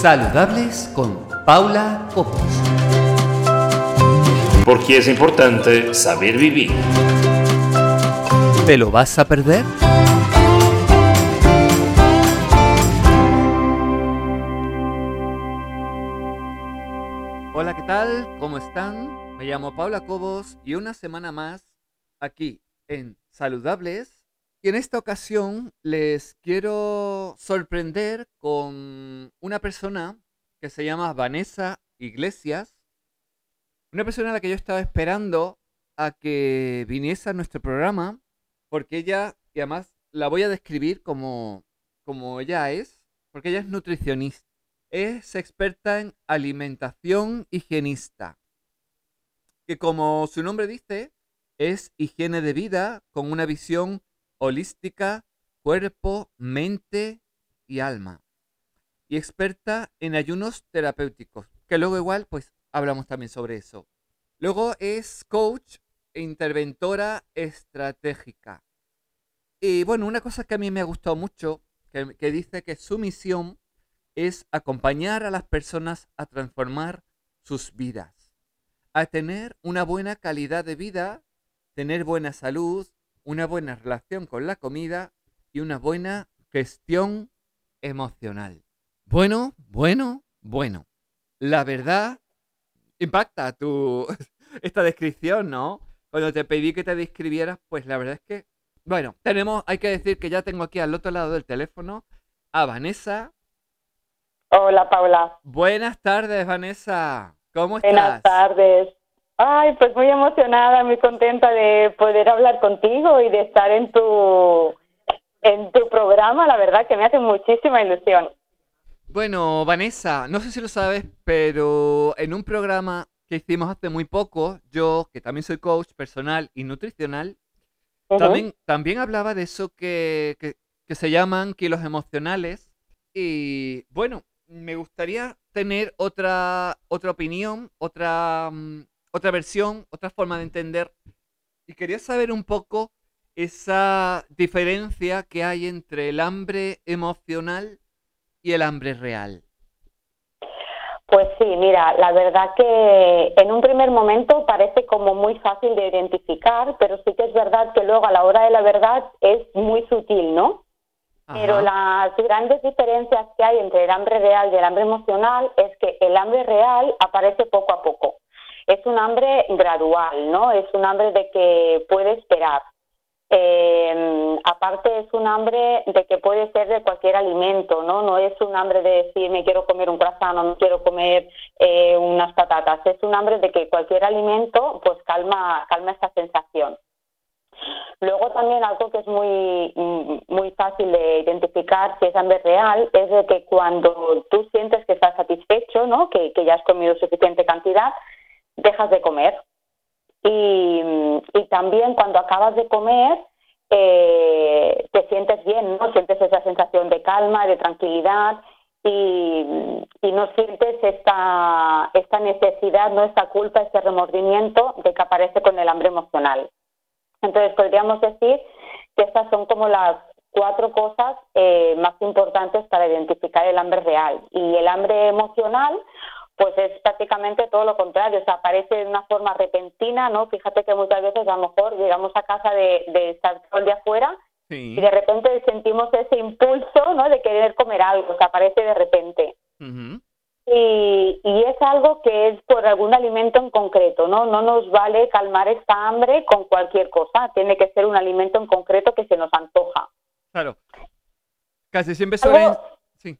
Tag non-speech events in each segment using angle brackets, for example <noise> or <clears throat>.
Saludables con Paula Copos. Porque es importante saber vivir. ¿Te lo vas a perder? Hola, ¿qué tal? ¿Cómo están? Me llamo Paula Cobos y una semana más aquí en Saludables. Y en esta ocasión les quiero sorprender con una persona que se llama Vanessa Iglesias. Una persona a la que yo estaba esperando a que viniese a nuestro programa porque ella, y además la voy a describir como, como ella es, porque ella es nutricionista. Es experta en alimentación higienista, que como su nombre dice, es higiene de vida con una visión holística, cuerpo, mente y alma. Y experta en ayunos terapéuticos, que luego igual pues hablamos también sobre eso. Luego es coach e interventora estratégica. Y bueno, una cosa que a mí me ha gustado mucho, que, que dice que su misión es acompañar a las personas a transformar sus vidas, a tener una buena calidad de vida, tener buena salud, una buena relación con la comida y una buena gestión emocional. Bueno, bueno, bueno. La verdad impacta tu <laughs> esta descripción, ¿no? Cuando te pedí que te describieras, pues la verdad es que, bueno, tenemos, hay que decir que ya tengo aquí al otro lado del teléfono a Vanessa. Hola, Paula. Buenas tardes, Vanessa. ¿Cómo estás? Buenas tardes. Ay, pues muy emocionada, muy contenta de poder hablar contigo y de estar en tu en tu programa, la verdad que me hace muchísima ilusión. Bueno, Vanessa, no sé si lo sabes, pero en un programa que hicimos hace muy poco, yo, que también soy coach personal y nutricional, también, también hablaba de eso que, que, que se llaman kilos emocionales. Y bueno, me gustaría tener otra, otra opinión, otra, mm, otra versión, otra forma de entender. Y quería saber un poco esa diferencia que hay entre el hambre emocional y el hambre real. Pues sí, mira, la verdad que en un primer momento parece como muy fácil de identificar, pero sí que es verdad que luego a la hora de la verdad es muy sutil, ¿no? Pero las grandes diferencias que hay entre el hambre real y el hambre emocional es que el hambre real aparece poco a poco. Es un hambre gradual, ¿no? Es un hambre de que puede esperar. Eh, aparte es un hambre de que puede ser de cualquier alimento, ¿no? No es un hambre de decir me quiero comer un croissant o no quiero comer eh, unas patatas. Es un hambre de que cualquier alimento pues calma, calma esta sensación. Luego también algo que es muy, mm, muy fácil de identificar si es hambre real es de que cuando tú sientes que estás satisfecho, ¿no? que ya has comido suficiente cantidad, dejas de comer. Y, y también cuando acabas de comer eh, te sientes bien, ¿no? Sientes esa sensación de calma, de tranquilidad y, y no sientes esta, esta necesidad, no esta culpa, este remordimiento de que aparece con el hambre emocional. Entonces podríamos decir que estas son como las cuatro cosas eh, más importantes para identificar el hambre real. Y el hambre emocional, pues es prácticamente todo lo contrario, o sea, aparece de una forma repentina, ¿no? Fíjate que muchas veces a lo mejor llegamos a casa de, de estar todo el día afuera Sí. y de repente sentimos ese impulso, ¿no? De querer comer algo, que aparece de repente. Y, y es algo que es por algún alimento en concreto, ¿no? No nos vale calmar esta hambre con cualquier cosa, tiene que ser un alimento en concreto que se nos antoja. Claro. Casi siempre suelen... Sí.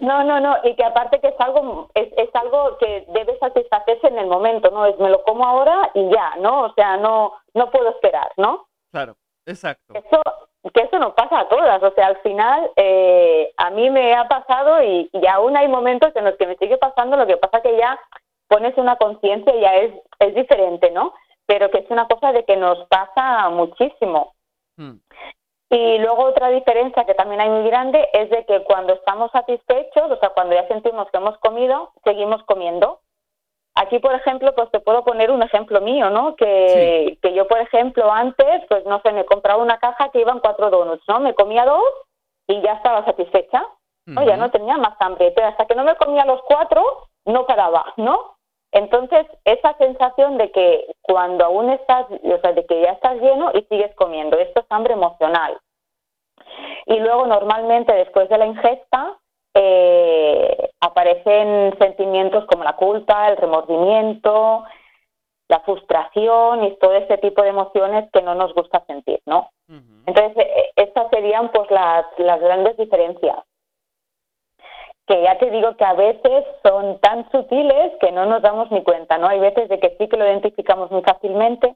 No, no, no, y que aparte que es algo, es, es algo que debe satisfacerse en el momento, ¿no? Es me lo como ahora y ya, ¿no? O sea, no, no puedo esperar, ¿no? Claro, exacto. Eso, que eso nos pasa a todas, o sea, al final eh, a mí me ha pasado y, y aún hay momentos en los que me sigue pasando, lo que pasa que ya pones una conciencia y ya es, es diferente, ¿no? Pero que es una cosa de que nos pasa muchísimo. Mm. Y luego otra diferencia que también hay muy grande es de que cuando estamos satisfechos, o sea, cuando ya sentimos que hemos comido, seguimos comiendo. Aquí, por ejemplo, pues te puedo poner un ejemplo mío, ¿no? Que, que yo, por ejemplo, antes, pues no sé, me compraba una caja que iban cuatro donuts, ¿no? Me comía dos y ya estaba satisfecha. ¿no? Ya no tenía más hambre, pero hasta que no me comía los cuatro, no paraba, ¿no? Entonces, esa sensación de que cuando aún estás, o sea, de que ya estás lleno y sigues comiendo, esto es hambre emocional. Y luego, normalmente, después de la ingesta, eh, aparecen sentimientos como la culpa, el remordimiento, la frustración y todo ese tipo de emociones que no nos gusta sentir, ¿no? Entonces, e, estas serían pues las, las grandes diferencias que ya te digo que a veces son tan sutiles que no nos damos ni cuenta, ¿no? Hay veces de que sí que lo identificamos muy fácilmente,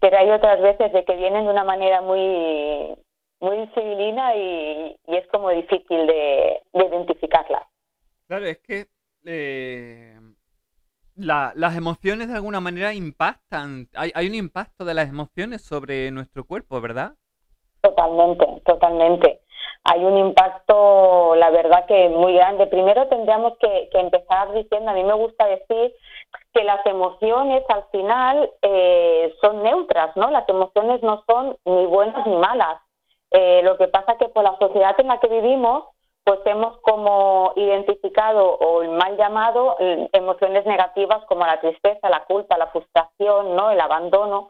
pero hay otras veces de que vienen de una manera muy muy civilina y, es como difícil de, identificarla. Claro, es que eh, las emociones de alguna manera impactan, hay, hay un impacto de las emociones sobre nuestro cuerpo, ¿verdad? Totalmente, totalmente hay un impacto, la verdad que muy grande. Primero tendríamos que, empezar diciendo, a mí me gusta decir que las emociones al final eh, son neutras, ¿no? Las emociones no son ni buenas ni malas. Eh, lo que pasa que por la sociedad en la que vivimos, pues hemos como identificado o mal llamado eh, emociones negativas como la tristeza, la culpa, la frustración, ¿no? El abandono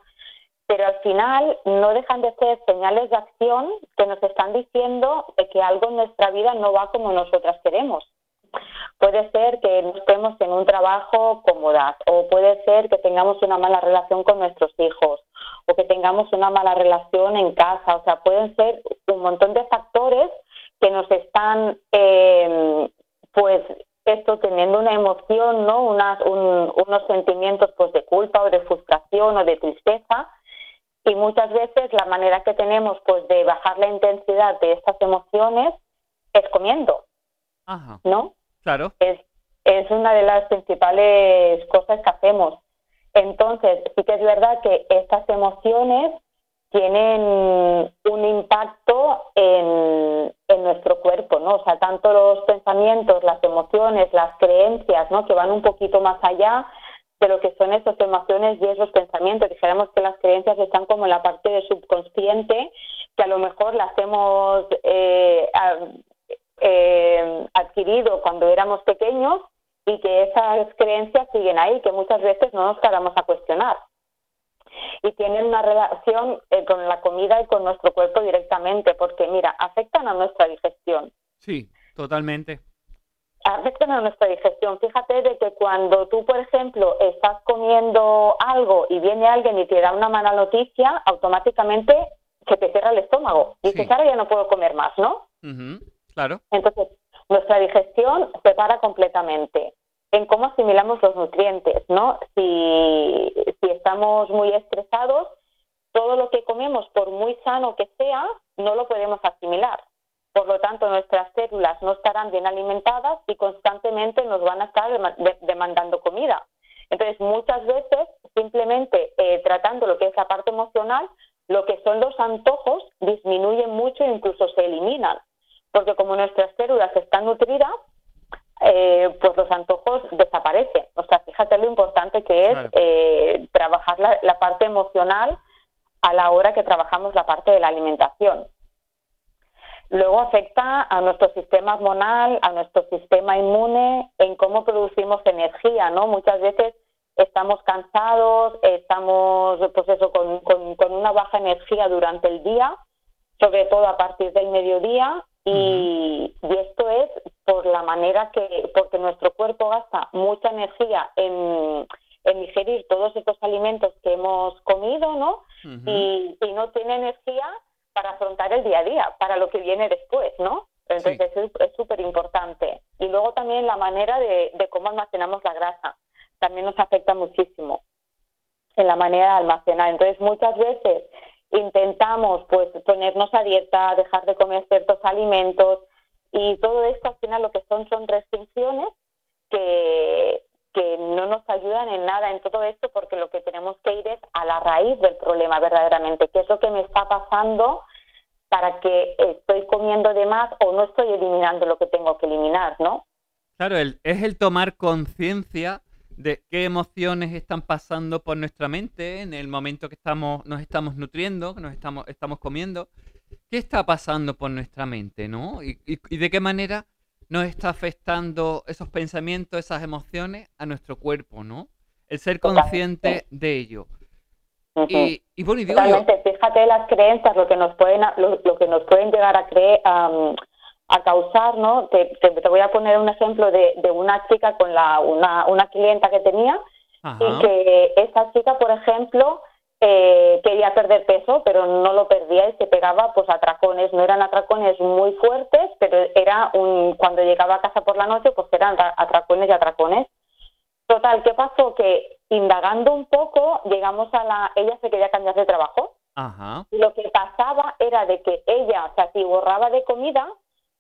pero al final no dejan de ser señales de acción que nos están diciendo de que algo en nuestra vida no va como nosotras queremos. Puede ser que no estemos en un trabajo cómodas o puede ser que tengamos una mala relación con nuestros hijos o que tengamos una mala relación en casa. O sea, pueden ser un montón de factores que nos están, eh, pues, esto teniendo una emoción, ¿no? Unas, unos sentimientos pues de culpa o de frustración o de tristeza y muchas veces la manera que tenemos pues de bajar la intensidad de estas emociones es comiendo. Ajá. ¿No? Claro. Es, es una de las principales cosas que hacemos. Entonces, sí que es verdad que estas emociones tienen un impacto en, en, nuestro cuerpo, ¿no? O sea, tanto los pensamientos, las emociones, las creencias, ¿no? Que van un poquito más allá, de lo que son esas emociones y esos pensamientos. Dijéramos que las creencias están como en la parte del subconsciente, que a lo mejor las hemos eh, eh, adquirido cuando éramos pequeños y que esas creencias siguen ahí, que muchas veces no nos quedamos a cuestionar. Y tienen una relación eh, con la comida y con nuestro cuerpo directamente, porque mira, afectan a nuestra digestión. Sí, totalmente afectan a nuestra digestión. Fíjate de que cuando tú, por ejemplo, estás comiendo algo y viene alguien y te da una mala noticia, automáticamente se te cierra el estómago. Y dices, ahora ya no puedo comer más, ¿no? Claro. Entonces, nuestra digestión se para completamente en cómo asimilamos los nutrientes, ¿no? Si, si estamos muy estresados, todo lo que comemos, por muy sano que sea, no lo podemos asimilar. Por lo tanto, nuestras células no estarán bien alimentadas y constantemente nos van a estar demandando comida. Entonces, muchas veces, simplemente eh, tratando lo que es la parte emocional, lo que son los antojos disminuyen mucho e incluso se eliminan. Porque como nuestras células están nutridas, eh, pues los antojos desaparecen. O sea, fíjate lo importante que es eh, trabajar la parte emocional a la hora que trabajamos la parte de la alimentación. Luego afecta a nuestro sistema hormonal, a nuestro sistema inmune, en cómo producimos energía, ¿no? Muchas veces estamos cansados, estamos, pues eso, con, con, una baja energía durante el día, sobre todo a partir del mediodía, y, y, esto es por la manera que, porque nuestro cuerpo gasta mucha energía en, en digerir todos estos alimentos que hemos comido, ¿no? y, y no tiene energía para afrontar el día a día, para lo que viene después, ¿no? Entonces es súper importante. Y luego también la manera de, cómo almacenamos la grasa también nos afecta muchísimo en la manera de almacenar. Entonces muchas veces intentamos pues ponernos a dieta, dejar de comer ciertos alimentos y todo esto al final lo que son son restricciones que, que no nos ayudan en nada en todo esto porque lo que tenemos que ir es a la raíz del problema verdaderamente, qué es lo que me está pasando para que estoy comiendo de más o no estoy eliminando lo que tengo que eliminar, ¿no? Claro, es el tomar conciencia de qué emociones están pasando por nuestra mente en el momento que estamos, nos estamos nutriendo, que nos estamos, estamos comiendo. ¿Qué está pasando por nuestra mente, no? Y de qué manera nos está afectando esos pensamientos, esas emociones a nuestro cuerpo, ¿no? El ser consciente de ello. y, bueno, y digo fíjate las creencias, lo que nos pueden, lo, que nos pueden llegar a creer, a causar, ¿no? Te, te, voy a poner un ejemplo de, de una chica con la, una, una clienta que tenía y que esa chica, por ejemplo, eh, quería perder peso, pero no lo perdía y se pegaba pues atracones. No eran atracones muy fuertes, pero era un cuando llegaba a casa por la noche, pues eran atracones y atracones. Total, ¿qué pasó? Que indagando un poco, llegamos a la... Ella se quería cambiar de trabajo. Y lo que pasaba era de que ella se atiborraba de comida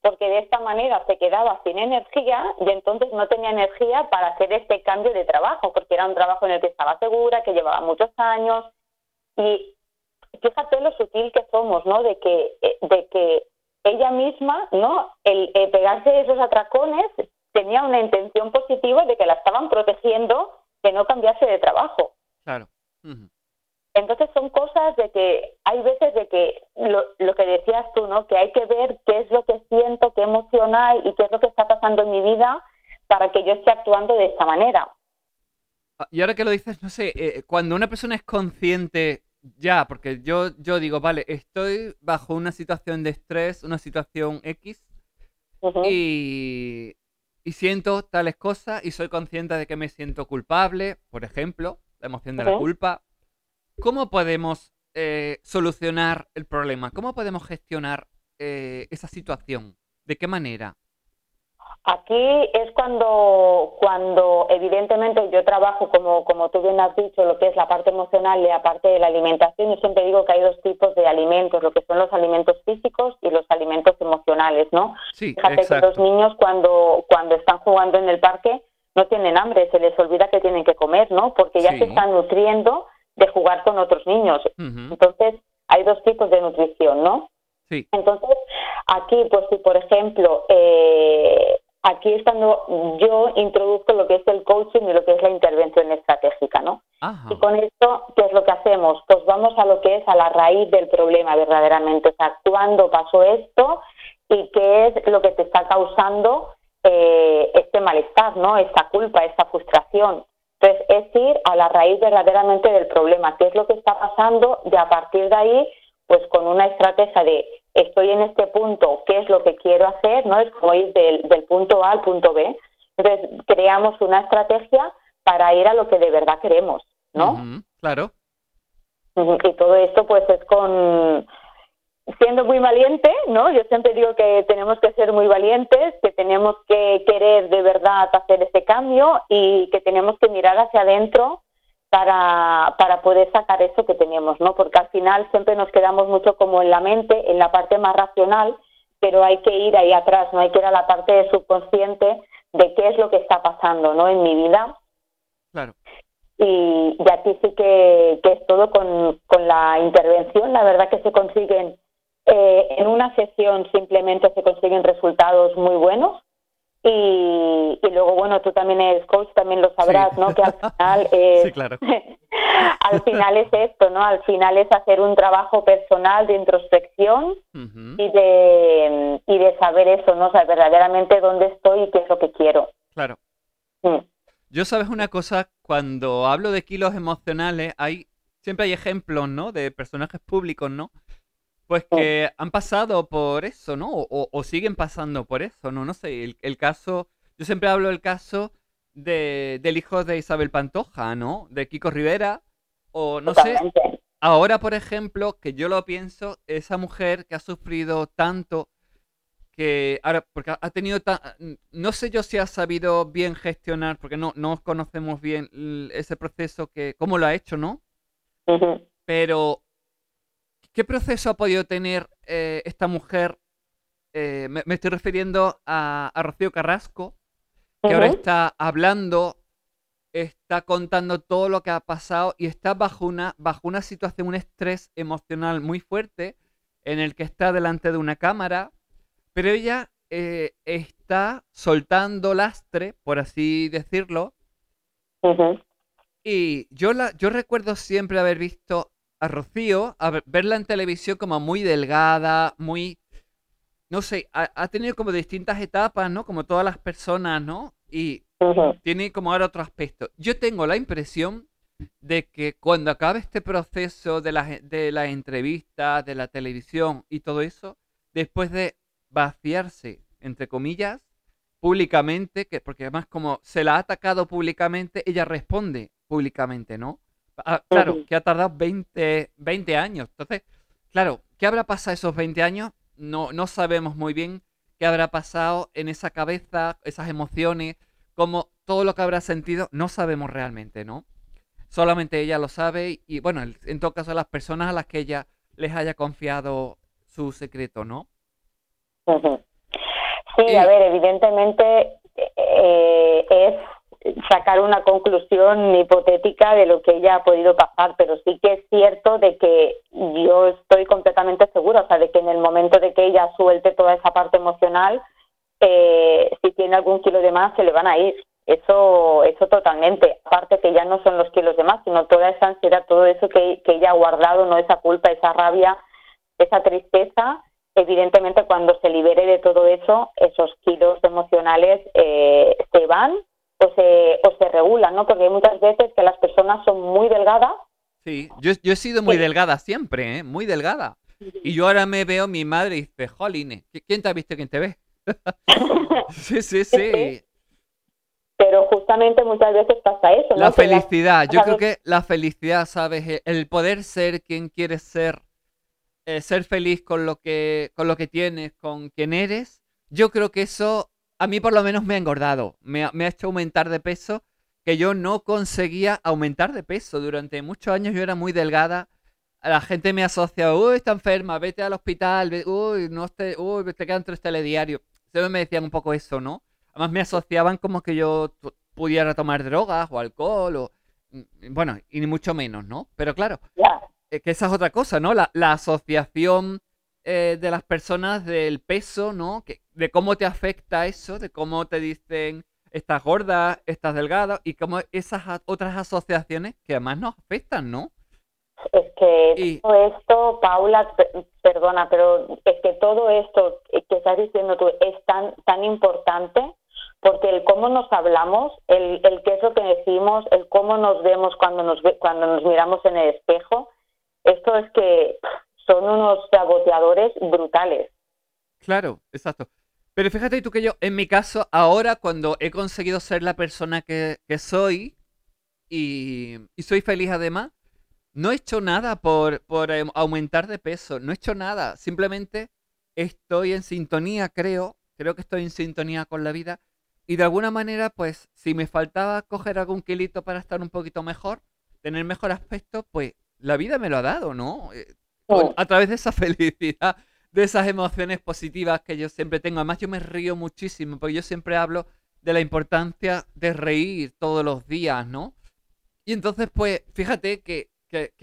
porque de esta manera se quedaba sin energía y entonces no tenía energía para hacer este cambio de trabajo, porque era un trabajo en el que estaba segura, que llevaba muchos años y fíjate lo sutil que somos, ¿no? De que, eh, de que ella misma, ¿no? El, pegarse esos atracones tenía una intención positiva de que la estaban protegiendo de no cambiarse de trabajo. Claro. Entonces son cosas de que hay veces de que lo, lo, que decías tú, ¿no? Que hay que ver qué es lo que siento, qué emocional y qué es lo que está pasando en mi vida para que yo esté actuando de esta manera. Ah, y ahora que lo dices, no sé, eh, cuando una persona es consciente ya, porque yo, yo digo, vale, estoy bajo una situación de estrés, una situación X, y, y siento tales cosas y soy consciente de que me siento culpable, por ejemplo, la emoción de la culpa, ¿Cómo podemos eh, solucionar el problema? ¿Cómo podemos gestionar eh, esa situación? ¿De qué manera? Aquí es cuando, cuando evidentemente yo trabajo, como, como tú bien has dicho, lo que es la parte emocional y la parte de la alimentación. Yo siempre digo que hay dos tipos de alimentos, lo que son los alimentos físicos y los alimentos emocionales, ¿no? Sí, Fíjate que los niños cuando, cuando están jugando en el parque no tienen hambre, se les olvida que tienen que comer, ¿no? Porque ya se están nutriendo de jugar con otros niños. Entonces, hay dos tipos de nutrición, ¿no? Sí. Entonces, aquí, pues si por ejemplo, eh, aquí es cuando yo introduzco lo que es el coaching y lo que es la intervención estratégica, ¿no? Y con esto, ¿qué es lo que hacemos? Pues vamos a lo que es a la raíz del problema verdaderamente, o sea, cuándo pasó esto y qué es lo que te está causando eh, este malestar, ¿no? Esta culpa, esta frustración. Entonces, es ir a la raíz verdaderamente del problema, qué es lo que está pasando y a partir de ahí, pues con una estrategia de estoy en este punto, qué es lo que quiero hacer, ¿no? Es como ir del, punto A al punto B. Entonces, creamos una estrategia para ir a lo que de verdad queremos, ¿no? claro. Y todo esto, pues, es con siendo muy valiente, ¿no? Yo siempre digo que tenemos que ser muy valientes, que tenemos que querer de verdad hacer ese cambio y que tenemos que mirar hacia adentro para, para poder sacar eso que tenemos, ¿no? Porque al final siempre nos quedamos mucho como en la mente, en la parte más racional, pero hay que ir ahí atrás, no hay que ir a la parte subconsciente de qué es lo que está pasando, ¿no? En mi vida. Claro. Y, y aquí sí que, que es todo con, con la intervención, la verdad que se consiguen eh, en una sesión simplemente se consiguen resultados muy buenos y, luego, bueno, tú también eres coach, también lo sabrás, ¿no? Que al final <laughs> es, <laughs> al final es esto, ¿no? Al final es hacer un trabajo personal de introspección y de y de saber eso, ¿no? O sea, verdaderamente dónde estoy y qué es lo que quiero. Claro. Yo sabes una cosa, cuando hablo de kilos emocionales, hay siempre hay ejemplos, ¿no? De personajes públicos, ¿no? Pues oh. que han pasado por eso, ¿no? O, siguen pasando por eso, ¿no? No sé, el, caso, yo siempre hablo del caso de, del hijo de Isabel Pantoja, ¿no? De Kiko Rivera, o no sé, ahora por ejemplo, que yo lo pienso, esa mujer que ha sufrido tanto, que ahora, porque ha tenido, no sé yo si ha sabido bien gestionar, porque no, no conocemos bien ese proceso, que cómo lo ha hecho, ¿no? Pero ¿Qué proceso ha podido tener eh, esta mujer? Eh, me, estoy refiriendo a, Rocío Carrasco, que ahora está hablando, está contando todo lo que ha pasado y está bajo una, bajo una situación, un estrés emocional muy fuerte en el que está delante de una cámara, pero ella eh, está soltando lastre, por así decirlo. Y yo, la, yo recuerdo siempre haber visto a Rocío, a verla en televisión como muy delgada, muy... no sé, ha, tenido como distintas etapas, ¿no? Como todas las personas, ¿no? Y tiene como ahora otro aspecto. Yo tengo la impresión de que cuando acabe este proceso de las de la entrevistas, de la televisión y todo eso, después de vaciarse, entre comillas, públicamente, que, porque además como se la ha atacado públicamente, ella responde públicamente, ¿no? Ah, claro, que ha tardado 20, 20 años. Entonces, claro, ¿qué habrá pasado esos 20 años? No, no sabemos muy bien qué habrá pasado en esa cabeza, esas emociones, como todo lo que habrá sentido, no sabemos realmente, ¿no? Solamente ella lo sabe y, bueno, en todo caso las personas a las que ella les haya confiado su secreto, ¿no? Sí, a ver, evidentemente eh, es sacar una conclusión hipotética de lo que ella ha podido pasar, pero sí que es cierto de que yo estoy completamente segura, o sea, de que en el momento de que ella suelte toda esa parte emocional, eh, si tiene algún kilo de más, se le van a ir. Eso, eso totalmente. Aparte que ya no son los kilos de más, sino toda esa ansiedad, todo eso que, que ella ha guardado, no esa culpa, esa rabia, esa tristeza, evidentemente cuando se libere de todo eso, esos kilos emocionales eh, se van o se, o se regulan, ¿no? Porque hay muchas veces que las personas son muy delgadas. Sí, yo, yo he sido muy delgada siempre, ¿eh? Muy delgada. Y yo ahora me veo mi madre y dice, jolines, ¿quién te ha visto? ¿Quién te ve? <laughs> sí, sí, sí. Pero justamente muchas veces pasa eso. ¿no? La felicidad, yo creo que la felicidad, ¿sabes? El poder ser quien quieres ser eh, ser feliz con lo que con lo que tienes, con quien eres, yo creo que eso a mí por lo menos me ha engordado, me ha, hecho aumentar de peso, que yo no conseguía aumentar de peso. Durante muchos años yo era muy delgada. La gente me asocia, uy, está enferma, vete al hospital, uy, no te, uy, te quedan tres telediarios. Siempre me decían un poco eso, ¿no? Además me asociaban como que yo pudiera tomar drogas o alcohol o... Mm, bueno, y ni mucho menos, ¿no? Pero claro, eh, que esa es otra cosa, ¿no? La, asociación eh, de las personas del peso, ¿no? Que, de cómo te afecta eso, de cómo te dicen estás gorda, estás delgada, y cómo esas otras asociaciones que además nos afectan, ¿no? Es que todo esto, Paula, perdona, pero es que todo esto que estás diciendo tú es tan, tan importante porque el cómo nos hablamos, el, el qué es lo que decimos, el cómo nos vemos cuando nos, cuando nos miramos en el espejo, esto es que son unos saboteadores brutales. Claro, exacto. Pero fíjate tú que yo, en mi caso, ahora cuando he conseguido ser la persona que, soy y, soy feliz además, no he hecho nada por, em, aumentar de peso, no he hecho nada, simplemente estoy en sintonía, creo, creo que estoy en sintonía con la vida y de alguna manera, pues, si me faltaba coger algún kilito para estar un poquito mejor, tener mejor aspecto, pues la vida me lo ha dado, ¿no? Eh, oh. a través de esa <laughs> felicidad, de esas emociones positivas que yo siempre tengo. Además, yo me río muchísimo, porque yo siempre hablo de la importancia de reír todos los días, ¿no? Y entonces, pues, fíjate que,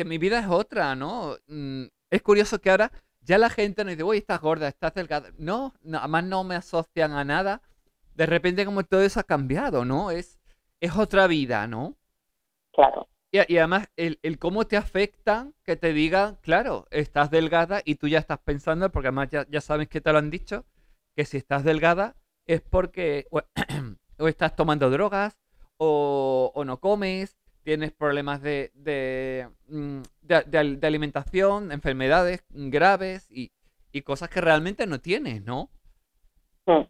mi vida es otra, ¿no? Mm, es curioso que ahora ya la gente nos dice, uy, estás gorda, estás delgada. No, además no me asocian a nada. De repente como todo eso ha cambiado, ¿no? Es, es otra vida, ¿no? Claro. Y, además, el, cómo te afecta que te digan, claro, estás delgada y tú ya estás pensando, porque además ya, sabes que te lo han dicho, que si estás delgada es porque o, <clears throat> estás tomando drogas o, no comes, tienes problemas de, de, mm, de, alimentación, enfermedades graves y, y, cosas que realmente no tienes, ¿no? Mm,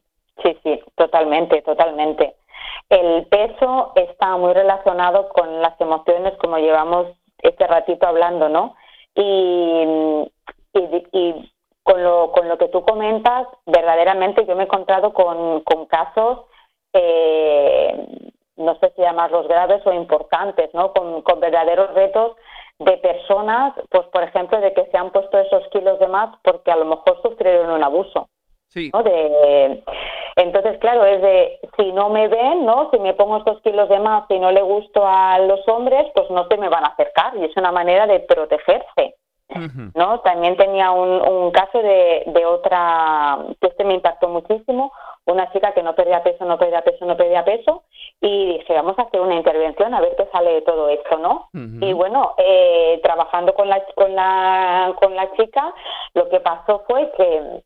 sí, sí, totalmente, totalmente. El peso está muy relacionado con las emociones, como llevamos este ratito hablando, ¿no? Y, y, con, lo, con lo que tú comentas, verdaderamente yo me he encontrado con, con casos, eh, no sé si llamarlos graves o importantes, ¿no? Con, con verdaderos retos de personas, pues por ejemplo, de que se han puesto esos kilos de más porque a lo mejor sufrieron un abuso. Sí. De, entonces, claro, es de si no me ven, ¿no? Si me pongo estos kilos de más y no le gusto a los hombres, pues no se me van a acercar y es una manera de protegerse. ¿no? También tenía un, un caso de, de otra, que este me impactó muchísimo, una chica que no perdía peso, no perdía peso, no perdía peso, y dije, vamos a hacer una intervención a ver qué sale de todo esto, ¿no? Y bueno, eh, trabajando con la, con, la, con la chica, lo que pasó fue que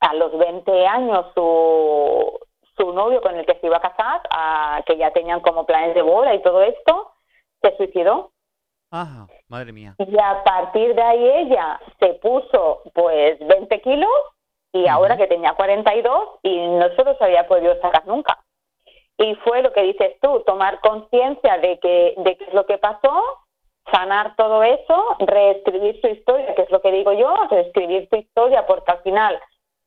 a los 20 años su, su novio con el que se iba a casar, que ya tenían como planes de boda y todo esto, se suicidó. Ajá, madre mía. Y a partir de ahí ella se puso pues 20 kilos y ahora que tenía 42 y no se los había podido sacar nunca. Y fue lo que dices tú, tomar conciencia de que de qué es lo que pasó, sanar todo eso, reescribir su historia, que es lo que digo yo, reescribir tu historia, porque al final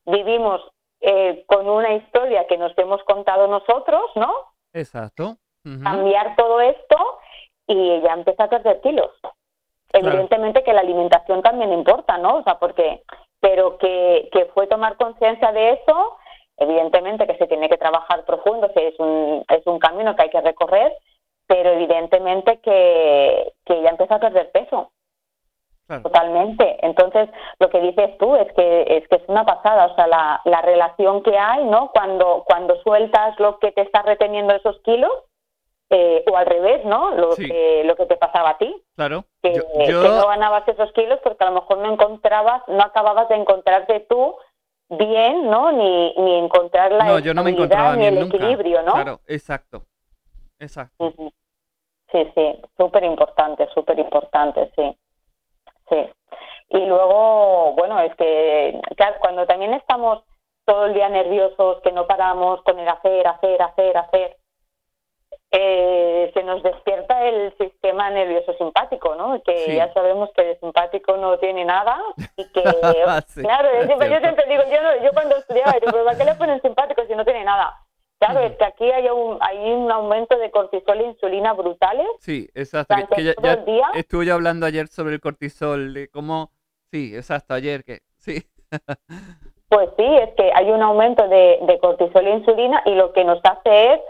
vivimos eh, con una historia que nos hemos contado nosotros, ¿no? Exacto. Cambiar todo esto y ella empezó a perder kilos. Evidentemente que la alimentación también importa, ¿no? O sea, porque, pero que, que fue tomar conciencia de eso, evidentemente que se tiene que trabajar profundo, es un, es un camino que hay que recorrer, pero evidentemente que, que ella empezó a perder peso. Totalmente. Entonces, lo que dices tú es que es que es una pasada, o sea, la, la relación que hay, ¿no? Cuando cuando sueltas lo que te está reteniendo esos kilos, eh, o al revés, ¿no? Lo, que, lo que te pasaba a ti. Claro. Que, no ganabas esos kilos porque a lo mejor no encontrabas, no acababas de encontrarte tú bien, ¿no? Ni, ni encontrar la no, yo no me encontraba ni el equilibrio, ¿no? Claro, exacto. Exacto. Sí, sí, súper importante, súper importante, sí. Sí. Y luego, bueno, es que claro, cuando también estamos todo el día nerviosos, que no paramos con el hacer, hacer, hacer, hacer, eh, se nos despierta el sistema nervioso simpático, ¿no? Que ya sabemos que el simpático no tiene nada y que, <laughs> claro, yo siempre, digo, yo, yo cuando estudiaba, digo, ¿para qué le ponen simpático si no tiene nada? Claro, es que aquí hay un, hay un aumento de cortisol e insulina brutales. Sí, exacto. Que, ya. Estuve yo hablando ayer sobre el cortisol, de cómo... Sí, exacto, ayer que... Sí. <laughs> pues sí, es que hay un aumento de, de cortisol e insulina y lo que nos hace es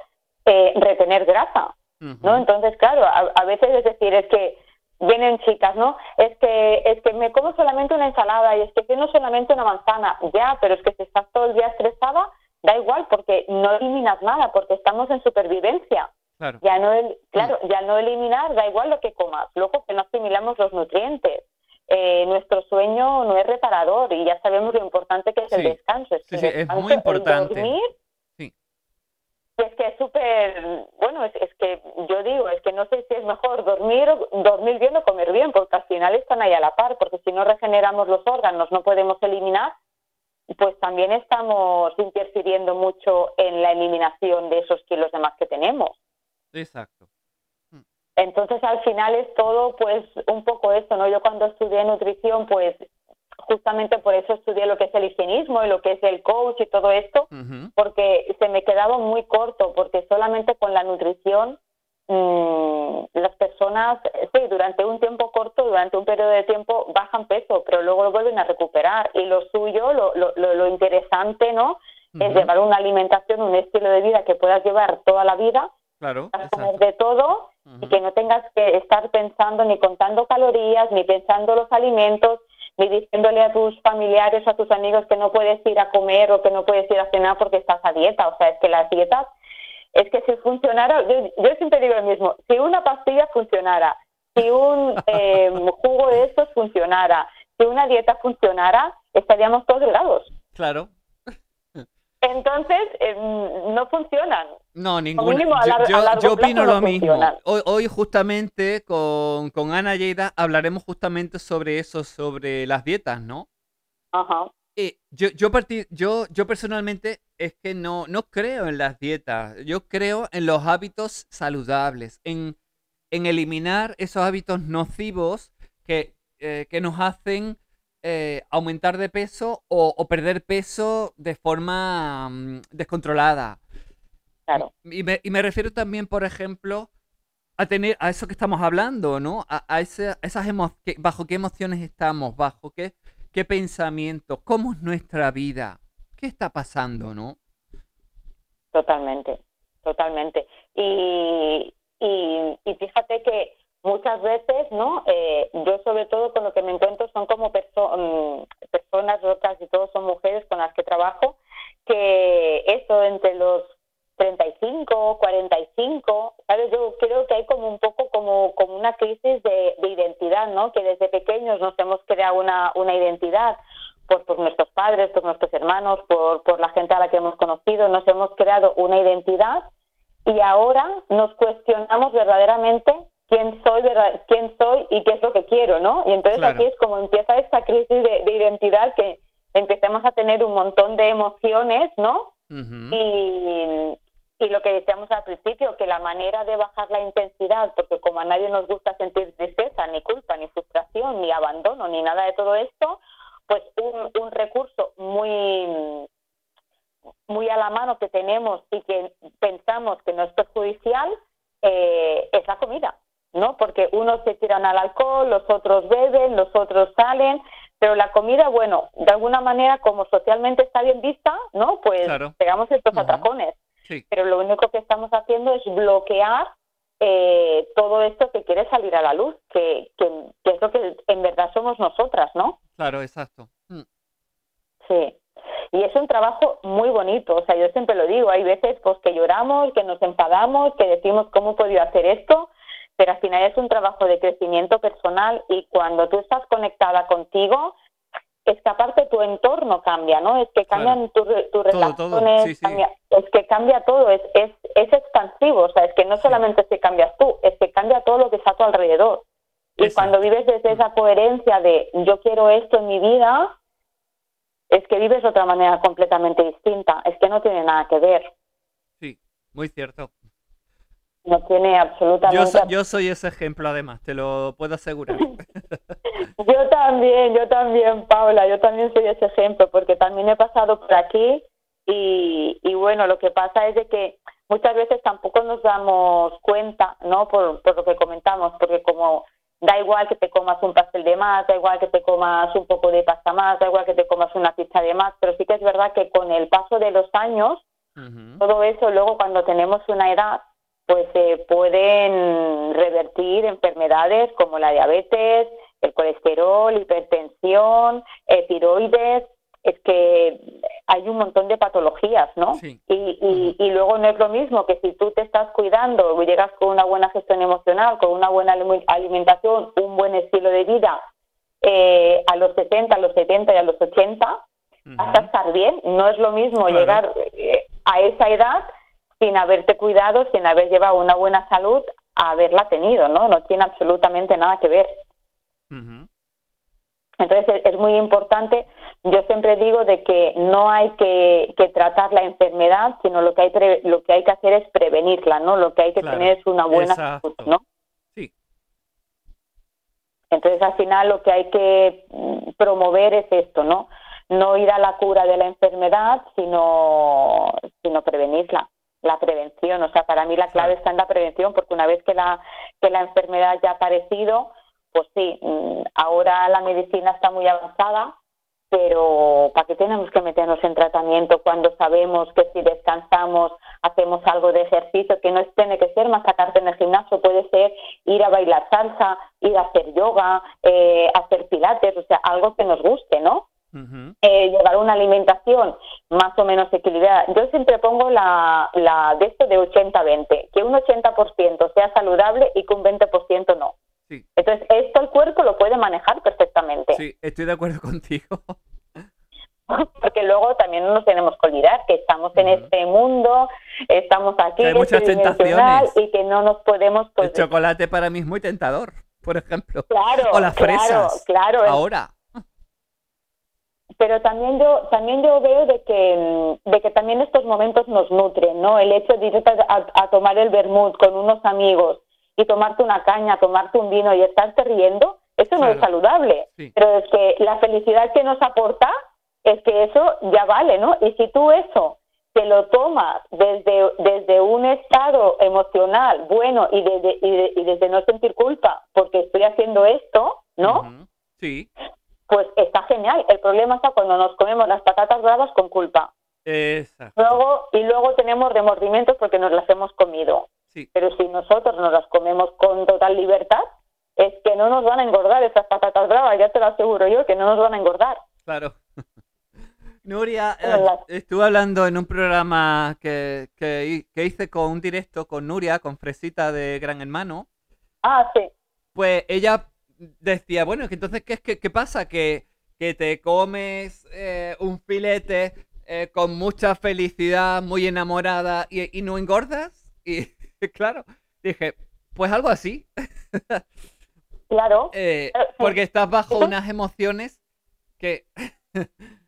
eh, retener grasa, ¿no? Entonces, claro, a, veces es decir, es que vienen chicas, ¿no? Es que es que me como solamente una ensalada y es que tengo solamente una manzana, ya, pero es que si estás todo el día estresada, da igual porque no eliminas nada, porque estamos en supervivencia. Claro. Ya no, claro, ya no eliminar, da igual lo que comas, luego que no asimilamos los nutrientes. Eh, nuestro sueño no es reparador y ya sabemos lo importante que es el descanso. Es, es muy importante es que es súper, bueno, es, es, que yo digo, es que no sé si es mejor dormir, dormir bien o comer bien, porque al final están ahí a la par, porque si no regeneramos los órganos, no podemos eliminar, pues también estamos interfiriendo mucho en la eliminación de esos kilos de más que tenemos. Exacto. Entonces al final es todo pues un poco esto, ¿no? Yo cuando estudié nutrición pues justamente por eso estudié lo que es el higienismo y lo que es el coach y todo esto, porque se me quedaba muy corto, porque solamente con la nutrición mmm, las personas, sí, durante un tiempo corto, durante un periodo de tiempo bajan peso, pero luego lo vuelven a recuperar. Y lo suyo, lo, lo, lo interesante, ¿no? Es llevar una alimentación, un estilo de vida que puedas llevar toda la vida, claro, comer de todo y que no tengas que estar pensando ni contando calorías, ni pensando los alimentos, ni diciéndole a tus familiares o a tus amigos que no puedes ir a comer o que no puedes ir a cenar porque estás a dieta. O sea, es que las dietas, es que si funcionara, yo, yo siempre digo lo mismo, si una pastilla funcionara, si un <laughs> eh, jugo de estos funcionara, si una dieta funcionara, estaríamos todos delgados. Claro, entonces, em, no funcionan. No, ninguno. Yo, opino lo mismo. Hoy, justamente con, con, Ana Lleida hablaremos justamente sobre eso, sobre las dietas, ¿no? Ajá. Eh, yo, yo, yo, yo personalmente es que no, no creo en las dietas. Yo creo en los hábitos saludables, en, en eliminar esos hábitos nocivos que, eh, que nos hacen eh, aumentar de peso o, perder peso de forma mm, descontrolada. Claro. Y me, y me, refiero también, por ejemplo, a tener a eso que estamos hablando, ¿no? A, ese, esas emociones, bajo qué emociones estamos, bajo qué, qué pensamientos, cómo es nuestra vida, qué está pasando, ¿no? Totalmente, totalmente. Y, y, y fíjate que muchas veces, ¿no? Eh, yo sobre todo con lo que me encuentro son como mm, personas, otras y todos son mujeres con las que trabajo, que eso entre los 35, 45, ¿sabes? Yo creo que hay como un poco como, como una crisis de, identidad, ¿no? Que desde pequeños nos hemos creado una, una identidad por, por nuestros padres, por nuestros hermanos, por, por la gente a la que hemos conocido, nos hemos creado una identidad y ahora nos cuestionamos verdaderamente quién soy, verdad- quién soy y qué es lo que quiero, ¿no? Y entonces Claro. aquí es como empieza esta crisis de, de identidad que empecemos a tener un montón de emociones, ¿no? Y, y lo que decíamos al principio, que la manera de bajar la intensidad, porque como a nadie nos gusta sentir tristeza, ni culpa, ni frustración, ni abandono, ni nada de todo esto, pues un, un recurso muy muy a la mano que tenemos y que pensamos que no es perjudicial eh, es la comida, ¿no? Porque unos se tiran al alcohol, los otros beben, los otros salen, pero la comida, bueno, de alguna manera como socialmente está bien vista, ¿no? Pues Claro. pegamos estos Ujú. atracones, Sí, pero lo único que estamos haciendo es bloquear eh, todo esto que quiere salir a la luz, que, que, que es lo que en verdad somos nosotras, ¿no? claro, exacto. Mm, Sí. Y es un trabajo muy bonito, o sea, yo siempre lo digo, hay veces pues que lloramos, que nos enfadamos, que decimos cómo he podido hacer esto, pero al final es un trabajo de crecimiento personal y cuando tú estás conectada contigo, es que aparte tu entorno cambia, ¿no? Es que cambian tu re- tus Todo, todo, relaciones, sí, sí. cambia- es que cambia todo, es, es, es expansivo, o sea, es que no Sí. solamente es que cambias tú, es que cambia todo lo que está a tu alrededor. Y Exacto. cuando vives desde esa coherencia de yo quiero esto en mi vida, es que vives de otra manera completamente distinta. Es que no tiene nada que ver. Sí, muy cierto. No tiene Yo, absolutamente. so- yo soy ese ejemplo, además, te lo puedo asegurar. <laughs> Yo también, yo también, Paula, yo también soy ese ejemplo, porque también he pasado por aquí y, y bueno, lo que pasa es de que muchas veces tampoco nos damos cuenta, ¿no? Por, por lo que comentamos, porque como da igual que te comas un pastel de más, da igual que te comas un poco de pasta más, da igual que te comas una pizza de más, pero sí que es verdad que con el paso de los años todo eso luego cuando tenemos una edad pues se pueden revertir enfermedades como la diabetes, el colesterol, hipertensión, eh, tiroides, es que hay un montón de patologías, ¿no? Sí. Y, y, y luego no es lo mismo que si tú te estás cuidando, llegas con una buena gestión emocional, con una buena alime- alimentación, un buen estilo de vida, eh, a los 70, a los 70 y a los 80, hasta estar bien. No es lo mismo Claro. llegar eh, a esa edad sin haberte cuidado, sin haber llevado una buena salud, a haberla tenido, ¿no? No tiene absolutamente nada que ver. Entonces es, muy importante, yo siempre digo de que no hay que, que tratar la enfermedad, sino lo que hay pre- lo que hay que hacer es prevenirla, ¿no? Lo que hay que Claro, tener es una buena salud, ¿no? Sí, Entonces, al final lo que hay que mm, promover es esto, ¿no? No ir a la cura de la enfermedad, sino, sino prevenirla, la prevención. O sea, para mí la clave está en la prevención, porque una vez que la, que la enfermedad ya ha aparecido, pues sí, mm, ahora la medicina está muy avanzada, pero ¿para qué tenemos que meternos en tratamiento cuando sabemos que si descansamos, hacemos algo de ejercicio, que no tiene que ser más sacarte en el gimnasio, puede ser ir a bailar salsa, ir a hacer yoga, eh, hacer pilates, o sea, algo que nos guste, ¿no? Ujú. Eh, llevar una alimentación más o menos equilibrada. Yo siempre pongo la, la de esto de 80-20, que un 80% sea saludable y que un 20% no. Sí, Entonces, esto el cuerpo lo puede manejar perfectamente. sí, estoy de acuerdo <laughs> contigo. <laughs> porque luego también no nos tenemos que olvidar que estamos en este mundo, estamos aquí, hay muchas tentaciones. y que no nos podemos... Pues, El chocolate para mí es muy tentador, por ejemplo. claro, O las claro, fresas. claro, Ahora. pero también yo también yo veo de que de que también estos momentos nos nutren no el hecho de ir a, a tomar el vermut con unos amigos y tomarte una caña tomarte un vino y estarte riendo eso no es saludable Sí. pero es que la felicidad que nos aporta es que eso ya vale no y si tú eso te lo tomas desde desde un estado emocional bueno y desde y, de- y desde no sentir culpa porque estoy haciendo esto no. Sí, pues está genial. El problema está cuando nos comemos las patatas bravas con culpa. exacto. Luego, y luego tenemos remordimientos porque nos las hemos comido. Sí, Pero si nosotros nos las comemos con total libertad, es que no nos van a engordar esas patatas bravas, ya te lo aseguro yo, que no nos van a engordar. claro. <laughs> Nuria, eh, estuve hablando en un programa que, que que hice con un directo con Nuria, con Fresita de Gran Hermano. Ah, sí. Pues ella decía, bueno, que entonces, ¿qué, que- qué pasa? Que, que te comes eh, un filete eh, con mucha felicidad, muy enamorada y, y no engordas. Y <laughs> claro, dije, pues algo así. <laughs> Claro. Eh, Eh, porque estás bajo unas emociones que... <laughs>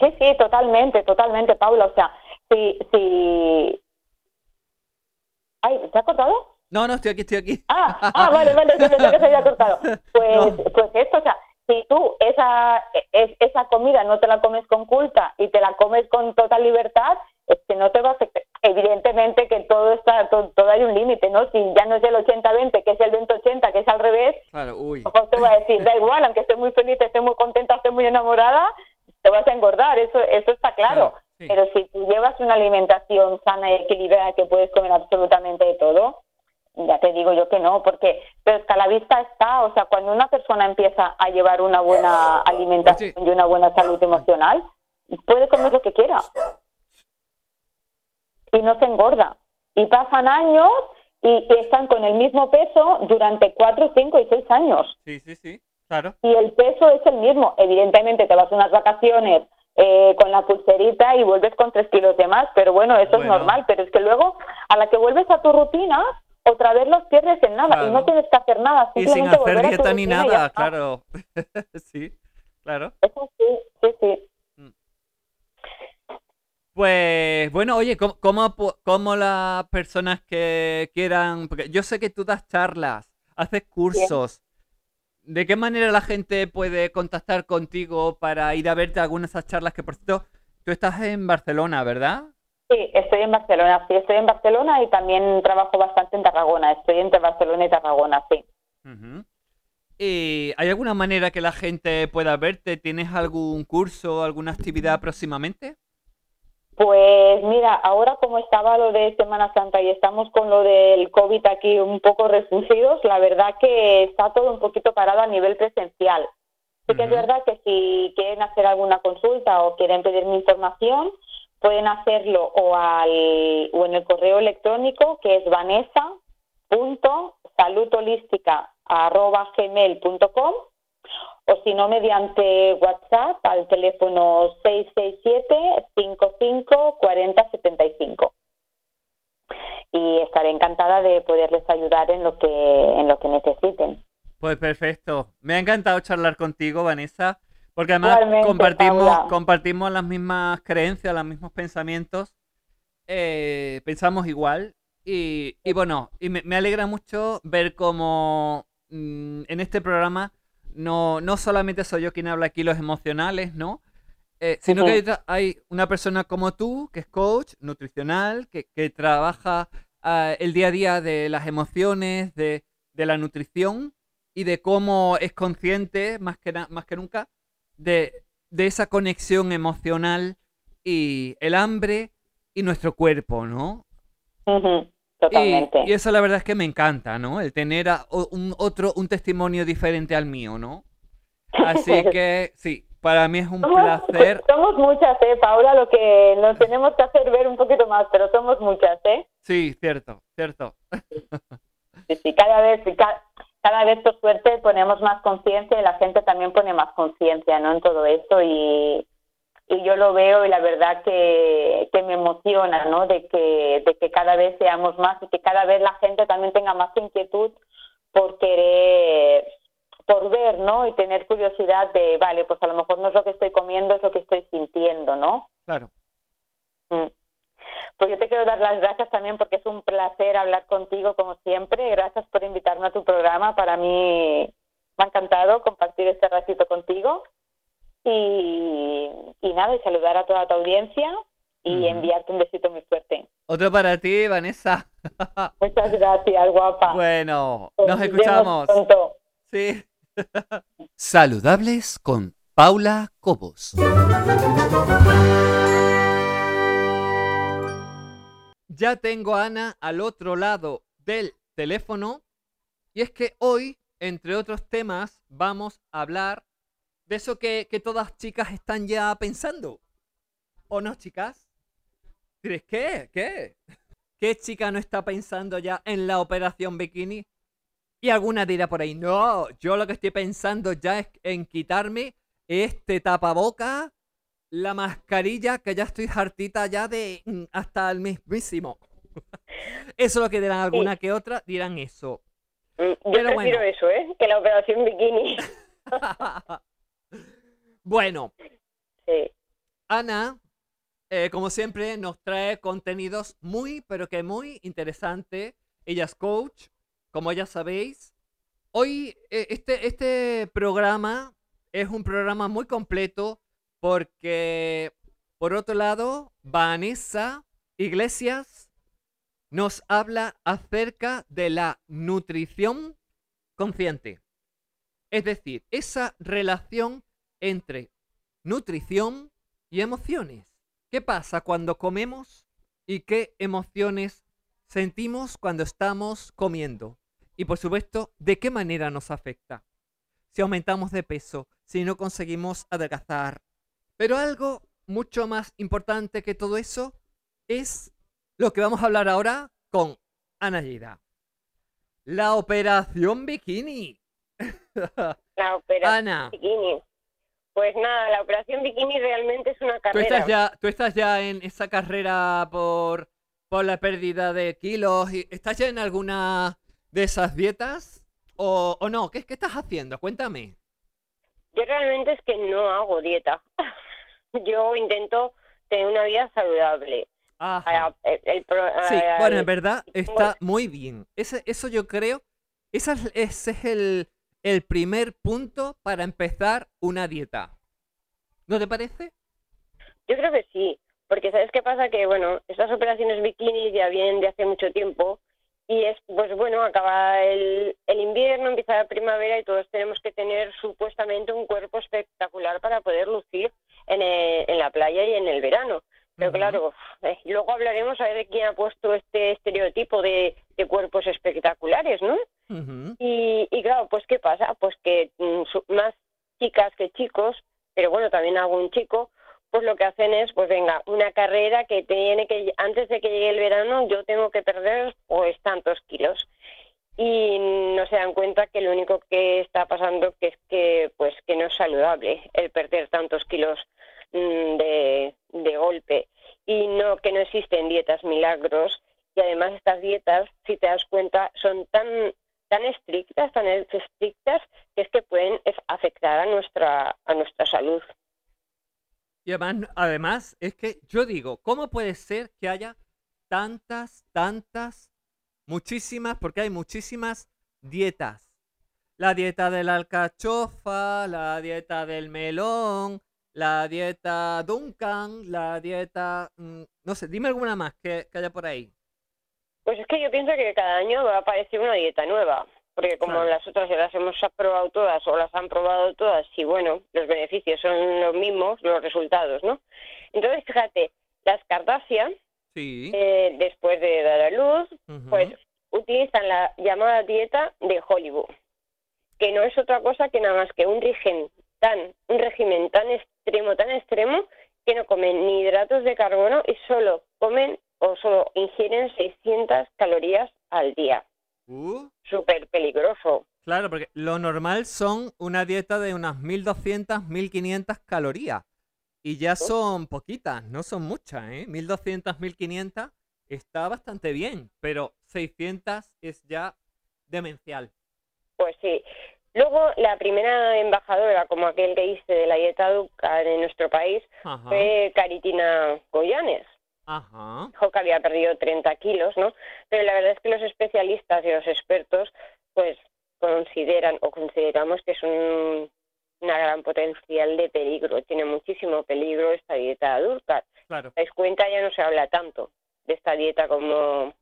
Sí, sí, totalmente, totalmente, Paula. O sea, si, si... Ay, ¿se ha cortado? No, no, estoy aquí, estoy aquí. Ah, ah, vale, vale, sí, pensé que se había cortado. Pues, No. pues esto, o sea, si tú esa, es- esa comida no te la comes con culpa y te la comes con total libertad, es que no te va a afectar. Evidentemente que todo está, todo, todo hay un límite, ¿no? Si ya no es el 80-20, que es el 20-80, que es al revés, Claro, uy. mejor te va a decir, da igual, aunque esté muy feliz, esté muy contenta, esté muy enamorada, te vas a engordar, eso, eso está claro. Claro, sí. Pero si tú llevas una alimentación sana y equilibrada que puedes comer absolutamente de todo, ya te digo yo que no, porque pero es que a la vista está, o sea, cuando una persona empieza a llevar una buena alimentación y una buena salud emocional, puede comer lo que quiera y no se engorda. Y pasan años y, y están con el mismo peso durante cuatro, cinco y seis años Sí, sí, sí, claro. y el peso es el mismo. Evidentemente te vas a unas vacaciones eh, con la pulserita y vuelves con tres kilos de más, pero bueno, eso Bueno. es normal, pero es que luego a la que vuelves a tu rutina, otra vez los pierdes en nada Claro. y no tienes que hacer nada, Y sin hacer dieta ni nada, claro. <laughs> sí, claro. Eso sí, sí, sí. Pues bueno, oye, ¿cómo, cómo, las personas que quieran, porque yo sé que tú das charlas, haces cursos, ¿de qué manera la gente puede contactar contigo para ir a verte algunas de esas charlas que por cierto, tú estás en Barcelona, ¿verdad? Sí, estoy en Barcelona, sí, estoy en Barcelona y también trabajo bastante en Tarragona, estoy entre Barcelona y Tarragona, sí. ¿Y hay alguna manera que la gente pueda verte? ¿Tienes algún curso, alguna actividad próximamente? Pues mira, ahora como estaba lo de Semana Santa y estamos con lo del COVID aquí un poco refugidos, la verdad que está todo un poquito parado a nivel presencial. Sí que es verdad que si quieren hacer alguna consulta o quieren pedirme información, pueden hacerlo o, al, o en el correo electrónico que es vanessa.saludholística.gmail.com o si no mediante WhatsApp al teléfono 667 55 40 75 y estaré encantada de poderles ayudar en lo que en lo que necesiten. Pues perfecto. Me ha encantado charlar contigo, Vanessa, porque además Igualmente, compartimos, Paula. compartimos las mismas creencias, los mismos pensamientos, eh, pensamos igual y, y bueno, y me, me alegra mucho ver cómo mm, en este programa no, no solamente soy yo quien habla aquí los emocionales, ¿no? Eh, sino que hay, una persona como tú, que es coach nutricional, que, que trabaja ah, el día a día de las emociones, de, de la nutrición y de cómo es consciente, más que, más que nunca, de, de esa conexión emocional y el hambre y nuestro cuerpo, ¿no? Totalmente. y eso la verdad es que me encanta, ¿no? El tener a- un otro, un testimonio diferente al mío, ¿no? Así <laughs> que sí, para mí es un Somos, placer. somos muchas, ¿eh, Paula? Lo que nos tenemos que hacer ver un poquito más, pero somos muchas, ¿eh? Sí, cierto, cierto. <laughs> Sí, sí, cada vez, ca- cada vez por suerte ponemos más conciencia y la gente también pone más conciencia, ¿no? En todo esto y, y yo lo veo y la verdad que, que me emociona, ¿no? De que, de que cada vez seamos más y que cada vez la gente también tenga más inquietud por querer, por ver, ¿no? Y tener curiosidad de, vale, pues a lo mejor no es lo que estoy comiendo, es lo que estoy sintiendo, ¿no? Claro. Mm. Pues yo te quiero dar las gracias también porque es un placer hablar contigo como siempre. Gracias por invitarme a tu programa. Para mí me ha encantado compartir este ratito contigo. Y, y nada, y saludar a toda tu audiencia y enviarte un besito muy fuerte. Otro para ti, Vanessa. <laughs> Muchas gracias, guapa. bueno, Nos escuchamos. pronto. Sí. <laughs> Saludables con Paula Cobos. Ya tengo a Ana al otro lado del teléfono y es que hoy, entre otros temas, vamos a hablar de eso que, que todas chicas están ya pensando. ¿O no, chicas? ¿Crees qué? ¿Qué? ¿Qué chica no está pensando ya en la operación bikini? Y alguna dirá por ahí, no, yo lo que estoy pensando ya es en quitarme este tapaboca, la mascarilla, que ya estoy hartita ya de mm, hasta el mismísimo. <laughs> eso es lo que dirán alguna que otra, dirán eso. Mm, yo Pero prefiero eso, ¿eh? Que la operación bikini. <laughs> bueno. Sí. Ana, eh, como siempre, nos trae contenidos muy, pero que muy interesantes. Ella es coach, como ya sabéis. Hoy eh, este, este programa es un programa muy completo porque, por otro lado, Vanessa Iglesias nos habla acerca de la nutrición consciente. Es decir, esa relación entre nutrición y emociones. ¿Qué pasa cuando comemos y qué emociones sentimos cuando estamos comiendo? Y por supuesto, ¿de qué manera nos afecta? Si aumentamos de peso, si no conseguimos adelgazar. Pero algo mucho más importante que todo eso es lo que vamos a hablar ahora con Ana Yida. La operación bikini. <laughs> La operación bikini. Pues nada, la operación bikini realmente es una carrera. ¿Tú estás ya, tú estás ya en esa carrera por, por la pérdida de kilos? ¿Estás ya en alguna de esas dietas? ¿O, o no? ¿Qué, ¿Qué estás haciendo? Cuéntame. Yo realmente es que no hago dieta. <laughs> Yo intento tener una vida saludable. Ajá. sí, bueno, en verdad está muy bien. Ese, eso yo creo, ese es el, el primer punto para empezar una dieta. ¿No te parece? Yo creo que sí, porque ¿sabes qué pasa? Que, bueno, estas operaciones bikini ya vienen de hace mucho tiempo y es, pues bueno, acaba el, el invierno, empieza la primavera y todos tenemos que tener supuestamente un cuerpo espectacular para poder lucir en, en la playa y en el verano. Pero claro, eh, luego hablaremos a ver de quién ha puesto este estereotipo de, de cuerpos espectaculares, ¿no? Y, y, claro, pues ¿qué pasa? Pues que mm, más chicas que chicos, pero bueno, también algún chico, pues lo que hacen es, pues venga, una carrera que tiene que, antes de que llegue el verano, yo tengo que perder pues tantos kilos. Y no se dan cuenta que lo único que está pasando que es que, pues, que no es saludable el perder tantos kilos mm, de, de golpe. Y no, que no existen dietas milagros y además estas dietas, si te das cuenta, son tan tan estrictas, tan estrictas, que es que pueden afectar a nuestra, a nuestra salud. Y además, además, es que yo digo, ¿cómo puede ser que haya tantas, tantas, muchísimas, porque hay muchísimas dietas? La dieta de la alcachofa, la dieta del melón, la dieta Duncan, la dieta... Mm, no sé, dime alguna más que haya por ahí. Pues es que yo pienso que cada año va a aparecer una dieta nueva, porque como las otras ya las hemos probado todas o las han probado todas, y bueno, los beneficios son los mismos, los resultados, ¿no? Entonces, fíjate, las Kardashian, eh, después de dar a luz, pues utilizan la llamada dieta de Hollywood, que no es otra cosa que nada más que un régimen tan, un régimen tan extremo, tan extremo, que no comen ni hidratos de carbono y solo comen o solo ingieren 600 calorías al día. Uh. Súper peligroso. Claro, porque lo normal son una dieta de unas 1200, 1500 calorías. Y ya son poquitas, no son muchas, ¿eh? 1200, 1500 está bastante bien, pero 600 es ya demencial. Pues sí. Luego, la primera embajadora, como aquel que hice de la dieta Duca en nuestro país, fue Caritina Goyanes. Ajá. Dijo que había perdido 30 kilos, ¿no? Pero la verdad es que los especialistas y los expertos, pues, consideran o consideramos que es un, una gran potencial de peligro. Tiene muchísimo peligro esta dieta adulta. Claro. ¿Dais cuenta? Ya no se habla tanto de esta dieta como,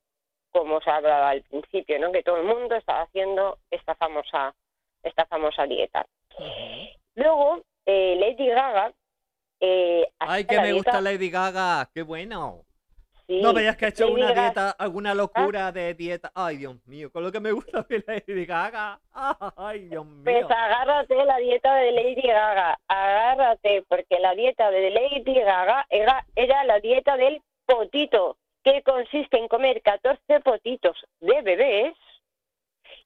como se hablaba al principio, ¿no? Que todo el mundo estaba haciendo esta famosa, esta famosa dieta. Luego, eh, Lady Gaga eh, Ay, que me gusta Lady Gaga, qué bueno. no veas que ha hecho una dieta, alguna locura de dieta. Ay, Dios mío, con lo que me gusta de Lady Gaga. <laughs> Ay, Dios mío. Pues agárrate la dieta de Lady Gaga, agárrate, porque la dieta de Lady Gaga era, era la dieta del potito, que consiste en comer 14 potitos de bebés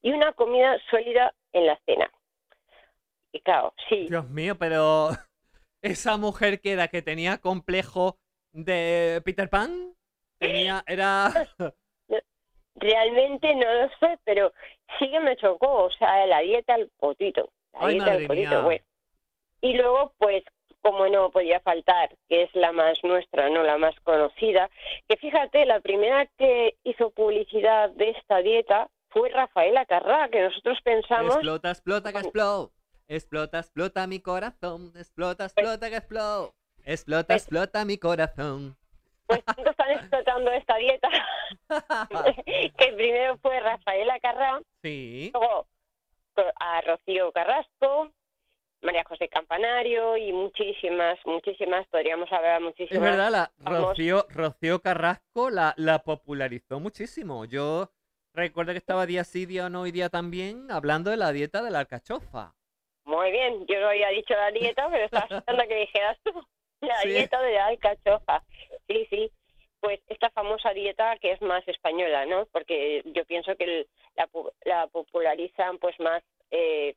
y una comida sólida en la cena. Y claro, sí, Dios mío, pero esa mujer que era que tenía complejo de Peter Pan, tenía, era, <laughs> realmente no lo sé, pero sí que me chocó, o sea, la dieta al potito, la Ay, dieta al potito. Y luego, pues, como no podía faltar, que es la más nuestra, no la más conocida, que fíjate, la primera que hizo publicidad de esta dieta fue Rafaela Carrá, que nosotros pensamos, explota, explota, que explota, explota, explota mi corazón, explota, explota, que explota, explota, Pues- explota mi corazón. pues ¿cuánto están explotando esta dieta? <laughs> que primero fue Rafaela Carrá, Sí, luego a Rocío Carrasco, María José Campanario y muchísimas, muchísimas, podríamos hablar es muchísimas. verdad, la. Rocío, Rocío Carrasco la, la popularizó muchísimo. Yo recuerdo que estaba día sí, día no y día también hablando de la dieta de la alcachofa. Muy bien, yo no había dicho la dieta, pero estaba <laughs> esperando que dijeras tú. La Sí. dieta de la alcachofa. Sí, sí. Pues esta famosa dieta que es más española, ¿no? Porque yo pienso que el- la, la popularizan pues más eh,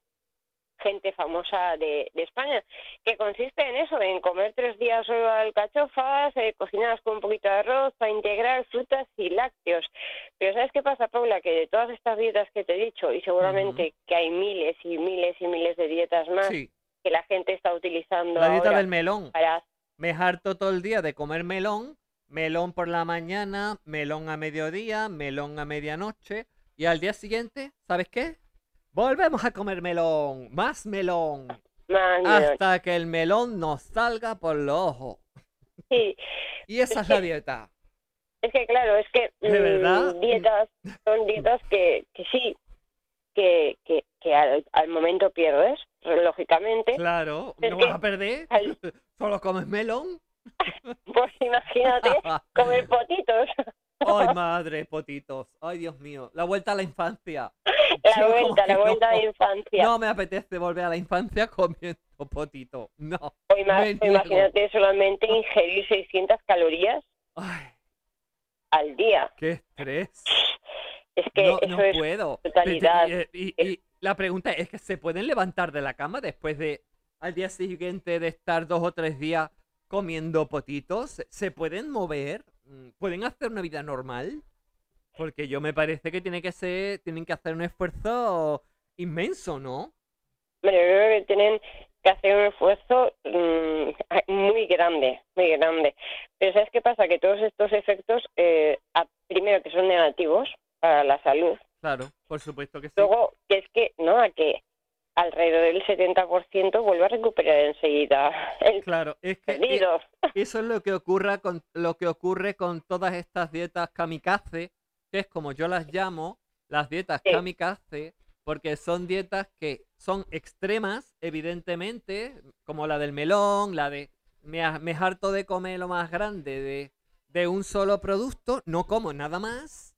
gente famosa de, de España, que consiste en eso, en comer tres días solo alcachofas, eh, cocinadas con un poquito de arroz, para integrar frutas y lácteos. Pero ¿sabes qué pasa, Paula? Que de todas estas dietas que te he dicho, y seguramente que hay miles y miles y miles de dietas más Sí, que la gente está utilizando la dieta ahora del melón. para... Me harto todo el día de comer melón, melón por la mañana, melón a mediodía, melón a medianoche y al día siguiente, ¿sabes qué? Volvemos a comer melón, más melón, hasta que el melón nos salga por los ojos. Sí, <laughs> Y esa es la dieta. es que claro, es que ¿De mm, verdad? dietas son dietas que, que sí, que, que, que al, al momento pierdes, lógicamente. Claro, no vas a perder. al- <laughs> Solo comes melón. <laughs> Pues imagínate comer potitos. Ay, <laughs> madre, potitos. Ay, Dios mío. La vuelta a la infancia. La <laughs> Yo vuelta, la vuelta no. de infancia. No me apetece volver a la infancia comiendo potito. No. o imagínate solamente ingerir 600 calorías Ay, al día. qué estrés. Es que no, eso no es puedo. brutalidad. Y, y- y la pregunta es que se pueden levantar de la cama después de al día siguiente de estar dos o tres días comiendo potitos. ¿Se- ¿Se pueden mover? Mm, ¿Pueden hacer una vida normal? Porque yo me parece que tiene que ser, tienen que hacer un esfuerzo inmenso, ¿no? Bueno, yo creo que tienen que hacer un esfuerzo mm, muy grande, muy grande. Pero ¿sabes qué pasa? Que todos estos efectos, eh, a- primero que son negativos para la salud, Claro, por supuesto que sí. luego que es que, ¿no? A que alrededor del 70% vuelve a recuperar enseguida el Claro, es que eh, perdido. <laughs> Eso es lo que ocurra con lo que ocurre con todas estas dietas kamikaze, que es como yo las llamo, las dietas Sí. kamikaze, porque son dietas que son extremas, evidentemente, como la del melón, la de me, ha- me harto de comer lo más grande de, de un solo producto, no como nada más.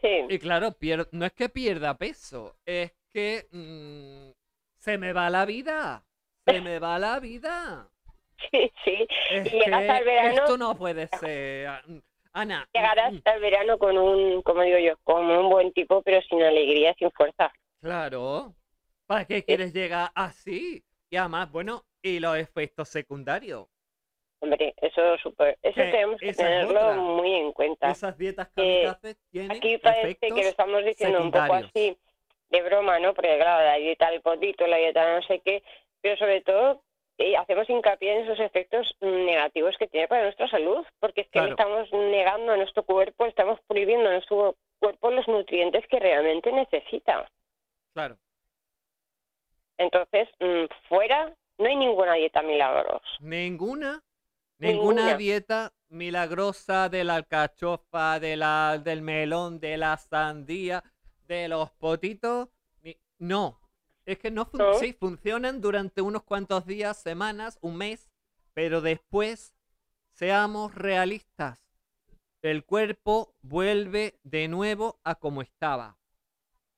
Sí, Y claro, pier- no es que pierda peso, es que mm, se me va la vida, se me va la vida. <laughs> sí, sí. Es Y llegas que al verano- esto no puede ser. Ana, Llegarás mm, al verano con un, como digo yo, como un buen tipo, pero sin alegría, sin fuerza. claro. ¿Para qué quieres llegar así? Y además, bueno, y los efectos secundarios. Hombre, eso super, eso Que tenemos que tenerlo otra. muy en cuenta. Esas dietas Eh, kamikazes tienen Aquí parece que lo estamos diciendo un poco así de broma, ¿no? Porque claro, la dieta del potito, la dieta no sé qué, pero sobre todo eh, hacemos hincapié en esos efectos negativos que tiene para nuestra salud, porque es que Claro. estamos negando a nuestro cuerpo, estamos prohibiendo a nuestro cuerpo los nutrientes que realmente necesita. Claro. Entonces, mm, fuera no hay ninguna dieta milagros. Ninguna, ninguna Ninguna. dieta milagrosa de la alcachofa, de la, del melón, de la sandía, de los potitos. No, es que no, fun- ¿No? sí, funcionan durante unos cuantos días, semanas, un mes, pero después, seamos realistas, el cuerpo vuelve de nuevo a como estaba.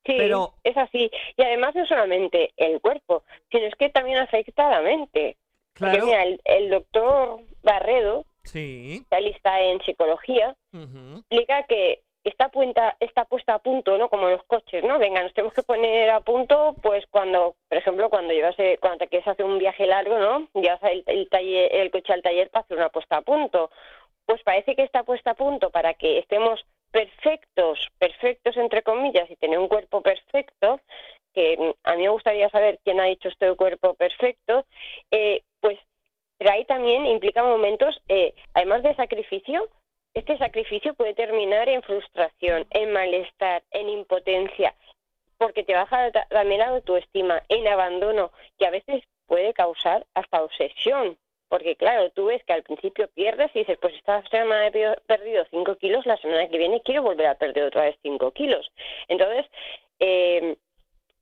Sí, Pero- es así. Y además no solamente el cuerpo, sino es que también afecta a la mente. Porque Claro. mira, el, el doctor Barredo, Sí. especialista en psicología, explica que está, puesta, está puesta a punto, ¿no? Como los coches, ¿no? Venga, nos tenemos que poner a punto, pues cuando, por ejemplo, cuando llevas, eh, cuando te quieres hacer un viaje largo, ¿no? Llevas el, el, taller, el coche al taller para hacer una puesta a punto. Pues parece que está puesta a punto para que estemos perfectos, perfectos entre comillas, y tener un cuerpo perfecto, que a mí me gustaría saber quién ha dicho esto de cuerpo perfecto, eh, pues pero ahí también implica momentos, eh, además de sacrificio, este sacrificio puede terminar en frustración, en malestar, en impotencia, porque te baja también la autoestima, en abandono, que a veces puede causar hasta obsesión. Porque claro, tú ves que al principio pierdes y dices, pues esta semana he perdido 5 kilos, la semana que viene quiero volver a perder otra vez 5 kilos. Entonces, eh,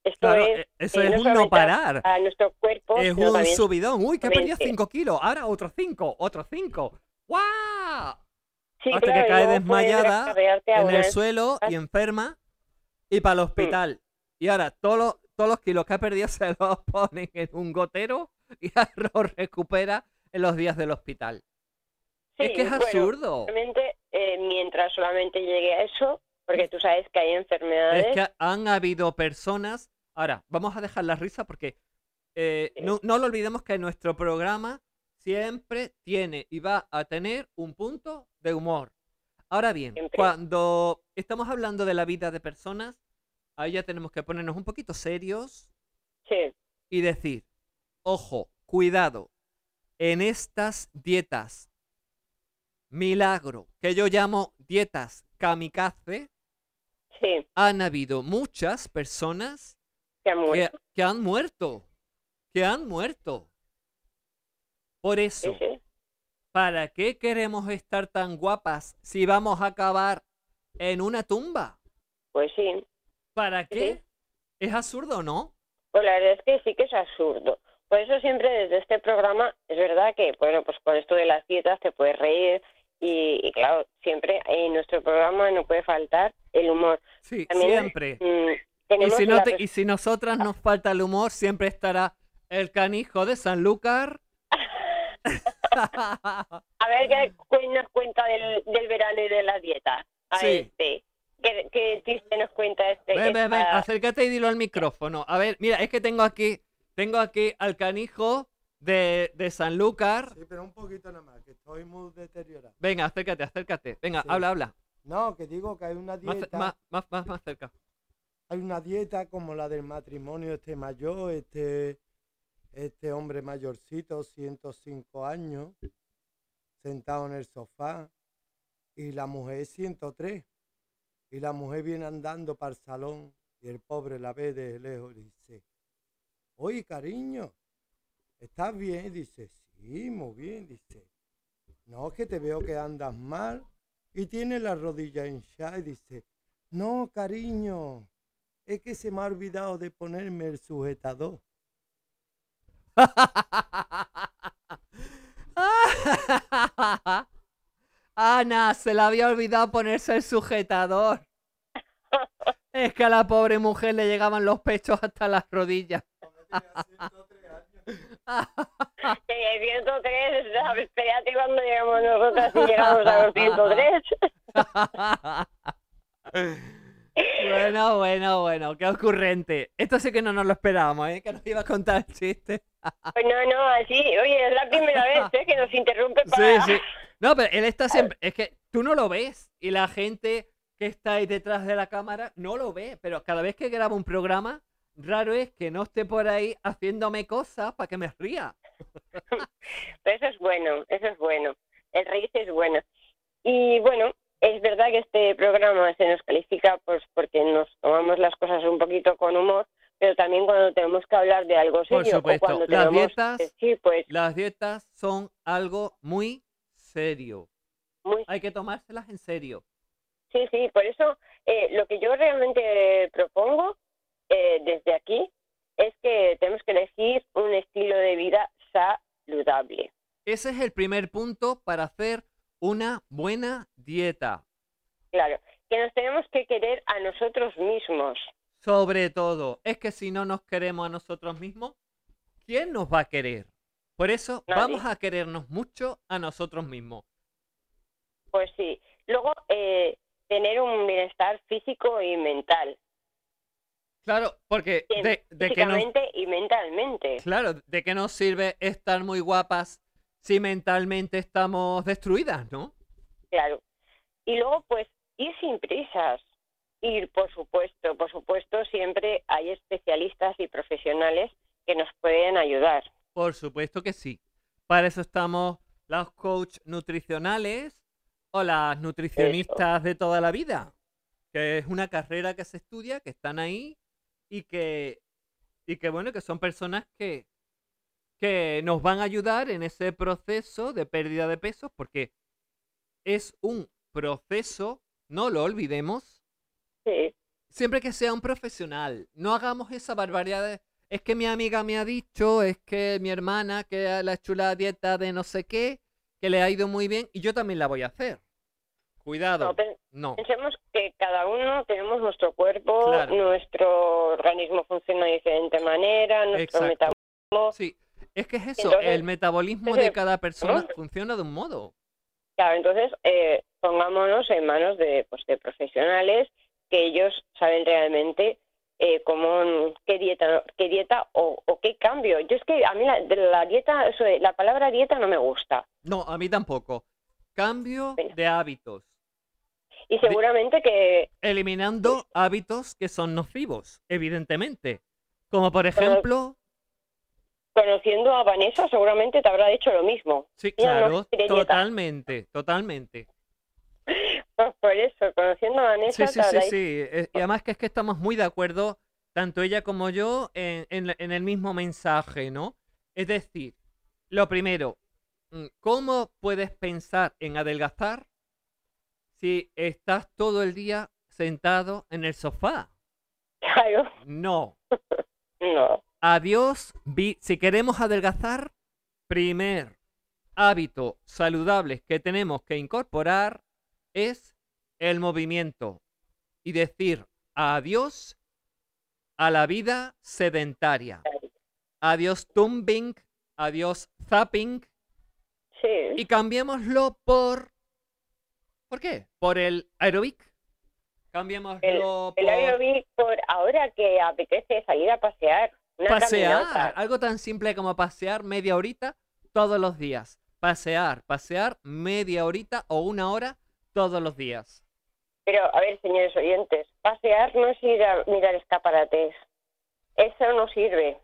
esto es, e, eso eh, es no un no parar. A, nuestro cuerpo, Es un también- subidón. Uy, que he perdido mente. 5 kilos. Ahora otros 5, otros 5. ¡Guau! Sí, Hasta claro, que cae desmayada en el suelo y enferma y para el Mm. hospital. Y ahora todos los, todos los kilos que ha perdido se <laughs> los ponen en un gotero y <laughs> los recupera en los días del hospital. es que es bueno, absurdo. Realmente, eh, mientras solamente llegue a eso, porque tú sabes que hay enfermedades. Es que han habido personas. Ahora, vamos a dejar la risa porque eh, no, no lo olvidemos que nuestro programa siempre tiene y va a tener un punto de humor. Ahora bien, Siempre. cuando estamos hablando de la vida de personas, ahí ya tenemos que ponernos un poquito serios Sí, y decir, ojo, cuidado, en estas dietas milagro, que yo llamo dietas kamikaze, sí, han habido muchas personas que han que, muerto. que han muerto, que han muerto. Por eso, sí. ¿para qué queremos estar tan guapas si vamos a acabar en una tumba? Pues sí. ¿Para qué? Sí. ¿Es absurdo no? Pues la verdad es que sí que es absurdo. Por eso siempre desde este programa es verdad que, bueno, pues con esto de las dietas te puedes reír y, y claro, siempre en nuestro programa no puede faltar el humor. Sí, También, siempre. mm, Y si, no te- y si nosotras nos falta el humor, siempre estará el canijo de Sanlúcar. <laughs> A ver qué nos cuenta del, del verano y de la dieta. A Sí. este. ¿Qué, qué chiste nos cuenta este? Ven, ven, ven, acércate y dilo al micrófono. A ver, mira, es que tengo aquí, tengo aquí al canijo de, de Sanlúcar. Sí, pero un poquito nada más, que estoy muy deteriorado. Venga, acércate, acércate. Venga, Sí. habla, habla. No, que digo que hay una dieta, más, más, más, más cerca. hay una dieta como la del matrimonio este mayor, este, este hombre mayorcito, 105 años, sentado en el sofá, y la mujer 103, y la mujer viene andando para el salón, y el pobre la ve de lejos y dice, oye cariño, ¿estás bien? Y dice, sí, muy bien, dice, no, que te veo que andas mal, y tiene la rodilla hinchada y dice, no, cariño, es que se me ha olvidado de ponerme el sujetador. <laughs> Ana, se le había olvidado ponerse el sujetador. Es que a la pobre mujer le llegaban los pechos hasta las rodillas. <laughs> Eh, 103, ¿sabes? espérate cuando llegamos nosotras y llegamos a los 103. <laughs> Bueno, bueno, bueno, qué ocurrente. Esto sí que no nos lo esperábamos, ¿eh? Que nos iba a contar el chiste. Pues no, no, así, oye, es la primera vez ¿eh? que nos interrumpe Sí, para... sí. No, pero él está siempre. Es que tú no lo ves. Y la gente que está ahí detrás de la cámara no lo ve. Pero cada vez que grabo un programa, raro es que no esté por ahí haciéndome cosas para que me ría. <laughs> Pero eso es bueno, eso es bueno. El reírse es bueno. Y bueno, es verdad que este programa se nos califica pues porque nos tomamos las cosas un poquito con humor, pero también cuando tenemos que hablar de algo Por serio o cuando las tenemos dietas- que decir, pues Las dietas son algo muy serio. muy Hay que tomárselas en serio. Sí, sí, por eso eh, lo que yo realmente propongo eh, desde aquí es que tenemos que elegir un estilo de vida saludable. Ese es el primer punto para hacer una buena dieta. Claro, que nos tenemos que querer a nosotros mismos. Sobre todo, es que si no nos queremos a nosotros mismos, ¿quién nos va a querer? Por eso Nadie. vamos a querernos mucho a nosotros mismos. Pues sí. Luego, eh, tener un bienestar físico y mental. Claro, porque de, de que nos, Físicamente y mentalmente. claro, de qué nos sirve estar muy guapas si mentalmente estamos destruidas, ¿no? Claro. Y luego, pues, ir sin prisas. Ir, por supuesto, por supuesto, siempre hay especialistas y profesionales que nos pueden ayudar. Por supuesto que sí. Para eso estamos los coach nutricionales o las nutricionistas de toda la vida, que es una carrera que se estudia, que están ahí y que, y que bueno, que son personas que, que nos van a ayudar en ese proceso de pérdida de peso, porque es un proceso, no lo olvidemos, Sí, siempre que sea un profesional. No hagamos esa barbaridad de, es que mi amiga me ha dicho, es que mi hermana que la chula dieta de no sé qué, que le ha ido muy bien y yo también la voy a hacer. Cuidado. No, pen- No. pensemos que cada uno tenemos nuestro cuerpo, Claro. nuestro organismo funciona de diferente manera, nuestro Exacto. metabolismo. Sí, es que es eso, Entonces, el metabolismo de cada persona ¿no? funciona de un modo. Claro, entonces eh, pongámonos en manos de, pues, de profesionales que ellos saben realmente eh, cómo, qué dieta, qué dieta o, o qué cambio. Yo es que a mí la, de la dieta, eso de- la palabra dieta no me gusta. No, a mí tampoco. Cambio de hábitos. Y seguramente que Eliminando hábitos que son nocivos, evidentemente. Como por ejemplo, conociendo a Vanessa seguramente te habrá dicho lo mismo. sí, no claro, totalmente, totalmente. Pues por eso, conociendo a Vanessa Sí, sí, te sí, sí. Y además que es que estamos muy de acuerdo, tanto ella como yo, en, en el mismo mensaje, ¿no? Es decir, lo primero, mm, ¿cómo puedes pensar en adelgazar si estás todo el día sentado en el sofá? <laughs> Claro, No. <laughs> no. Adiós. vi- Si queremos adelgazar, primer hábito saludable que tenemos que incorporar es el movimiento y decir adiós a la vida sedentaria. Adiós tumbing, adiós zapping Sí, y cambiémoslo por... ¿Por qué? Por el aerobic. Cambiémoslo el por aerobic por ahora que apetece salir a pasear. Una pasear. caminata. Algo tan simple como pasear media horita todos los días. Pasear, pasear media horita o una hora todos los días. Pero, a ver, señores oyentes, pasear no es ir a mirar escaparates. Eso no sirve.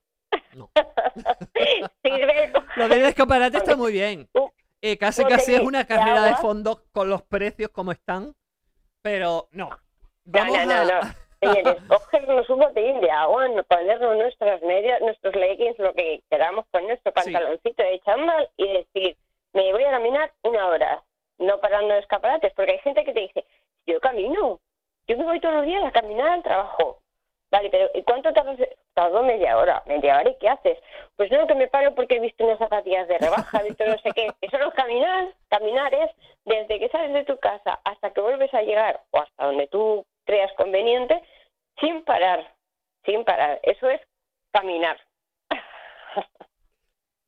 No. <laughs> sirve <laughs> Lo del escaparate está muy bien. <laughs> Eh, casi casi es una carrera de fondo con los precios como están. Pero no. Vamos no, no, a- no. <laughs> Señores, cogernos un botellín de agua, no ponernos nuestras medias, nuestros leggings, lo que queramos, con nuestro Sí. pantaloncito de chándal y decir, me voy a caminar una hora, no parando en escaparates, porque hay gente que te dice, yo camino, yo me voy todos los días a caminar al trabajo. Vale, pero ¿y cuánto tardas? Tardo media hora. ¿Media hora y qué haces? Pues no, que me paro porque he visto unas zapatillas de rebaja, he visto no sé qué. Eso no es caminar. Caminar es desde que sales de tu casa hasta que vuelves a llegar o hasta donde tú creas conveniente, sin parar. Sin parar. Eso es caminar.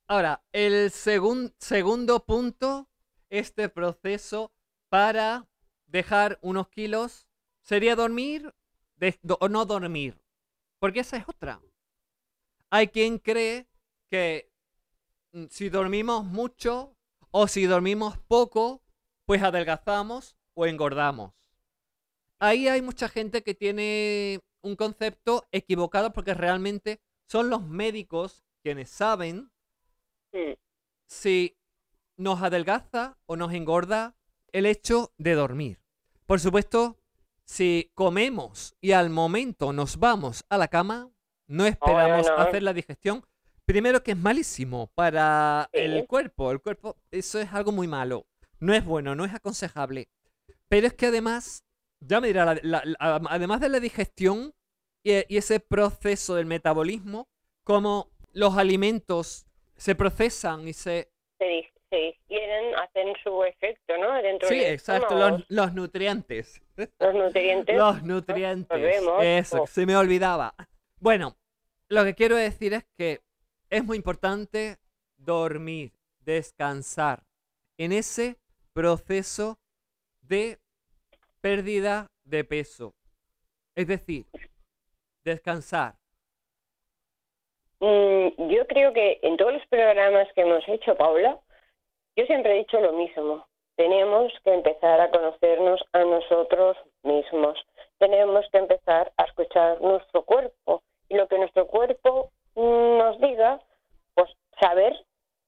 Ahora, el segun- segundo punto, este proceso para dejar unos kilos, sería dormir o no dormir. Porque esa es otra. Hay quien cree que mm, si dormimos mucho o si dormimos poco, pues adelgazamos o engordamos. Ahí hay mucha gente que tiene un concepto equivocado porque realmente son los médicos quienes saben si nos adelgaza o nos engorda el hecho de dormir. Por supuesto, si comemos y al momento nos vamos a la cama, no esperamos no. hacer la digestión. Primero que es malísimo para Sí. el cuerpo. El cuerpo, eso es algo muy malo. No es bueno, no es aconsejable. Pero es que además, ya me dirá, la- la- la- además de la digestión y, y ese proceso del metabolismo, como los alimentos se procesan y se... Se, se digieren, hacen su efecto, ¿no? Dentro Sí, del exacto, los, los nutrientes. los nutrientes. Los nutrientes. vemos. Eso, Oh. se me olvidaba. Bueno, lo que quiero decir es que es muy importante dormir, descansar en ese proceso de pérdida de peso. Es decir, descansar. Mm, yo creo que en todos los programas que hemos hecho, Paula, yo siempre he dicho lo mismo. Tenemos que empezar a conocernos a nosotros mismos. Tenemos que empezar a escuchar nuestro cuerpo. Y lo que nuestro cuerpo nos diga, pues saber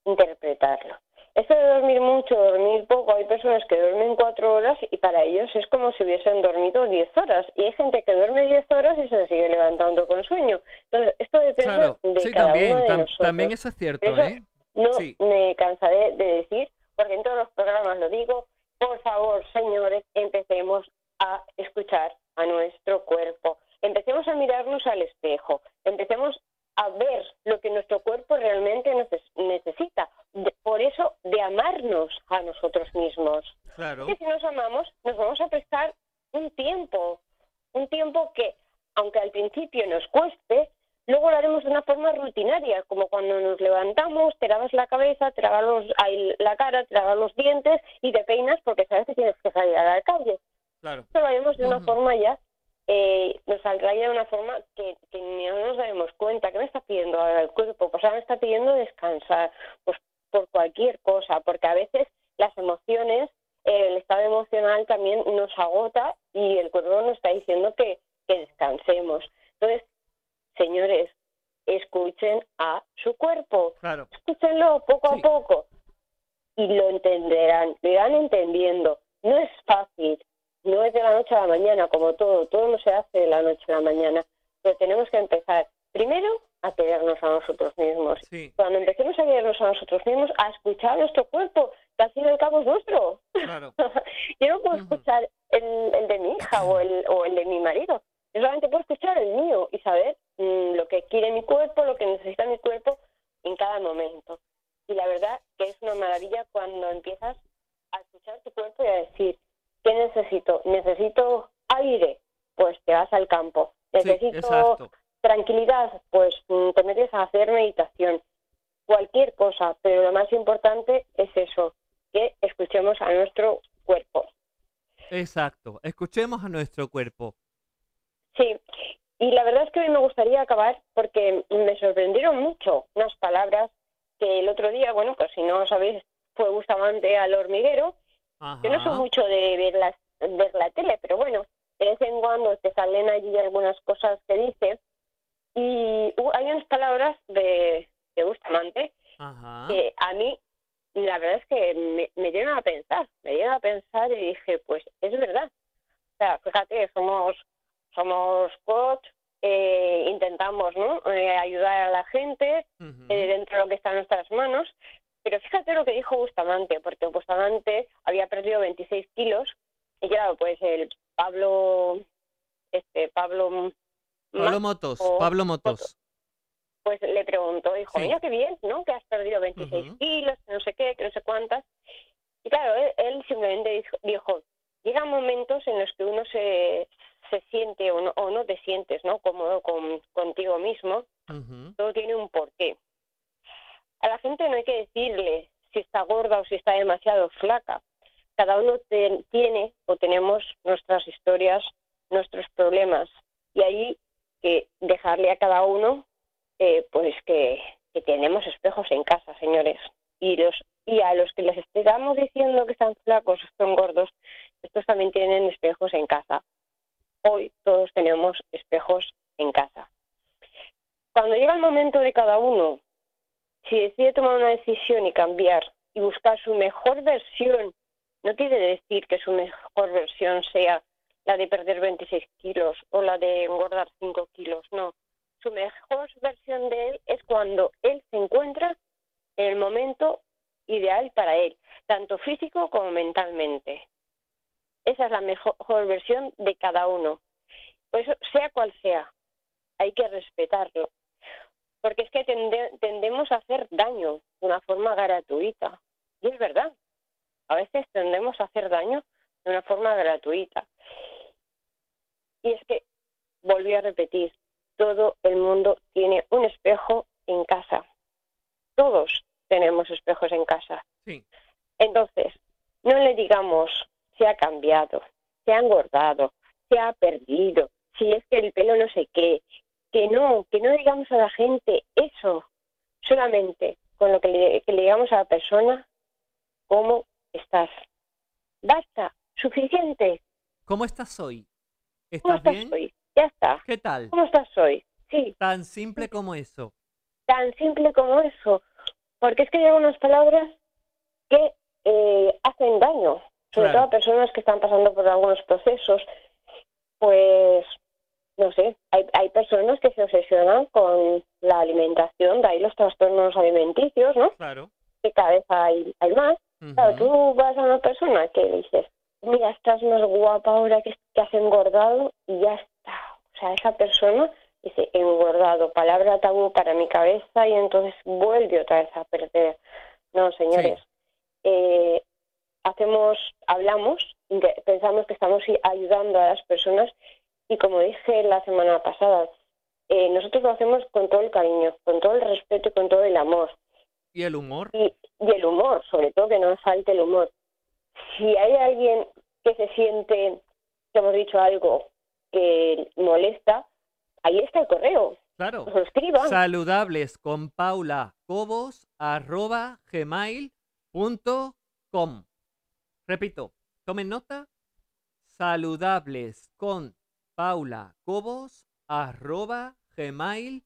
interpretarlo. Esto de dormir mucho, dormir poco, hay personas que duermen cuatro horas y para ellos es como si hubiesen dormido diez horas. Y hay gente que duerme diez horas y se sigue levantando con sueño. Entonces, esto depende Claro, de sí, cada también, uno de tam- nosotros. también eso es cierto, Eso ¿eh? No Sí. me cansaré de decir, porque en todos los programas lo digo, por favor, señores, empecemos a escuchar a nuestro cuerpo. Empecemos a mirarnos al espejo. Empecemos a ver lo que nuestro cuerpo realmente neces- necesita. De- por eso, de amarnos a nosotros mismos. Claro. Que si nos amamos, nos vamos a prestar un tiempo, un tiempo que, aunque al principio nos cueste, luego lo haremos de una forma rutinaria, como cuando nos levantamos, te lavas la cabeza, te lavas los- la cara, te lavas los dientes y te peinas porque sabes que tienes que salir a la calle. Claro. Esto lo haremos de una forma ya, eh, nos saldrá de una forma que, que no nos daremos cuenta. ¿Qué me está pidiendo ahora el cuerpo? Pues ahora me está pidiendo descansar, pues por cualquier cosa, porque a veces las emociones, eh, el estado emocional también nos agota y el cuerpo nos está diciendo que, que descansemos. Entonces, señores, escuchen a su cuerpo, Claro. escúchenlo poco Sí. a poco y lo entenderán, lo irán entendiendo. No es fácil, no es de la noche a la mañana, como todo, todo no se hace de la noche a la mañana, pero tenemos que empezar primero a querernos a nosotros mismos. Sí, Cuando empecemos a querernos a nosotros mismos, a escuchar a nuestro cuerpo, que al fin y al cabo es nuestro. claro. <laughs> Yo no puedo escuchar el, el de mi hija o el, o el de mi marido. Yo solamente puedo escuchar el mío y saber mm, lo que quiere mi cuerpo, lo que necesita mi cuerpo en cada momento. Y la verdad que es una maravilla cuando empiezas a escuchar tu cuerpo y a decir, ¿qué necesito? ¿Necesito aire? Pues te vas al campo. ¿Necesito exacto. Tranquilidad? Pues mm, te metes a hacer meditación. Cualquier cosa, pero lo más importante es eso, que escuchemos a nuestro cuerpo. Exacto. Escuchemos a nuestro cuerpo. Sí, y la verdad es que hoy me gustaría acabar porque me sorprendieron mucho unas palabras que el otro día, bueno, pues si no sabéis, fue Bustamante al hormiguero. Yo no soy Ajá. mucho de ver, las, ver la tele, pero bueno, de vez en cuando te salen allí algunas cosas que dice. Y hu- hay unas palabras de, de Bustamante Ajá. que a mí la verdad es que me, me a pensar, me dieron a pensar y dije, pues es verdad. O sea, fíjate, somos, somos coach, eh, intentamos ¿no? Eh, ayudar a la gente eh, dentro de lo que está en nuestras manos, pero fíjate lo que dijo Bustamante, porque Bustamante había perdido 26 kilos y claro, pues el Pablo, este Pablo Pablo Motos. Pablo Motos. pues le preguntó, dijo, Sí. mira qué bien, ¿no? Que has perdido 26 Ujú. kilos, que no sé qué, que no sé cuántas. Y claro, él, él simplemente dijo, dijo, llegan momentos en los que uno se, se siente o no, o no te sientes, ¿no? Cómodo con, contigo mismo. Ujú. Todo tiene un porqué. A la gente no hay que decirle si está gorda o si está demasiado flaca. Cada uno te- tiene o tenemos nuestras historias, nuestros problemas. Y ahí que dejarle a cada uno eh, pues que, tenemos espejos en casa, señores. Y los y a los que les estamos diciendo que están flacos están gordos, estos también tienen espejos en casa. Hoy todos tenemos espejos en casa. Cuando llega el momento de cada uno, si decide tomar una decisión y cambiar y buscar su mejor versión, no quiere decir que su mejor versión sea la de perder 26 kilos o la de engordar 5 kilos, no su mejor versión de él es cuando él se encuentra en el momento ideal para él, tanto físico como mentalmente. Esa es la mejor versión de cada uno. Por eso, sea cual sea, hay que respetarlo. Porque es que tende- tendemos a hacer daño de una forma gratuita. Y es verdad. A veces tendemos a hacer daño de una forma gratuita. Y es que, volví a repetir, todo el mundo tiene un espejo en casa. Todos tenemos espejos en casa. Sí. Entonces, no le digamos se ha cambiado. se ha engordado, se ha perdido, si es que el pelo no sé qué, que no, que no digamos a la gente eso, solamente con lo que le, que le digamos a la persona, ¿cómo estás? Basta, suficiente. ¿Cómo estás hoy? ¿Cómo ¿Estás estás bien? hoy? Ya está. ¿Qué tal? ¿Cómo estás hoy? Sí, Tan simple como eso. tan simple como eso. Porque es que hay algunas palabras que eh, hacen daño, sobre Claro. todo a personas que están pasando por algunos procesos. Pues, no sé, hay, hay personas que se obsesionan con la alimentación, de ahí los trastornos alimenticios, ¿no? Claro. Que cada vez hay, hay más. Claro, tú vas a una persona que dices, mira, estás más guapa ahora que, que has engordado y ya está. O sea, esa persona dice, engordado, palabra tabú para mi cabeza y entonces vuelve otra vez a perder. No, señores. Eh, hacemos, hablamos, pensamos que estamos ayudando a las personas y como dije la semana pasada, eh, nosotros lo hacemos con todo el cariño, con todo el respeto y con todo el amor ¿Y el humor? y, y el humor, sobre todo que no nos falte el humor. Si hay alguien que se siente que hemos dicho algo que molesta, ahí está el correo. Claro. Nos lo escriban. Saludables con Paula Cobos arroba gmail.com. Repito, tomen nota. Saludables con Paula Cobos arroba gmail.com.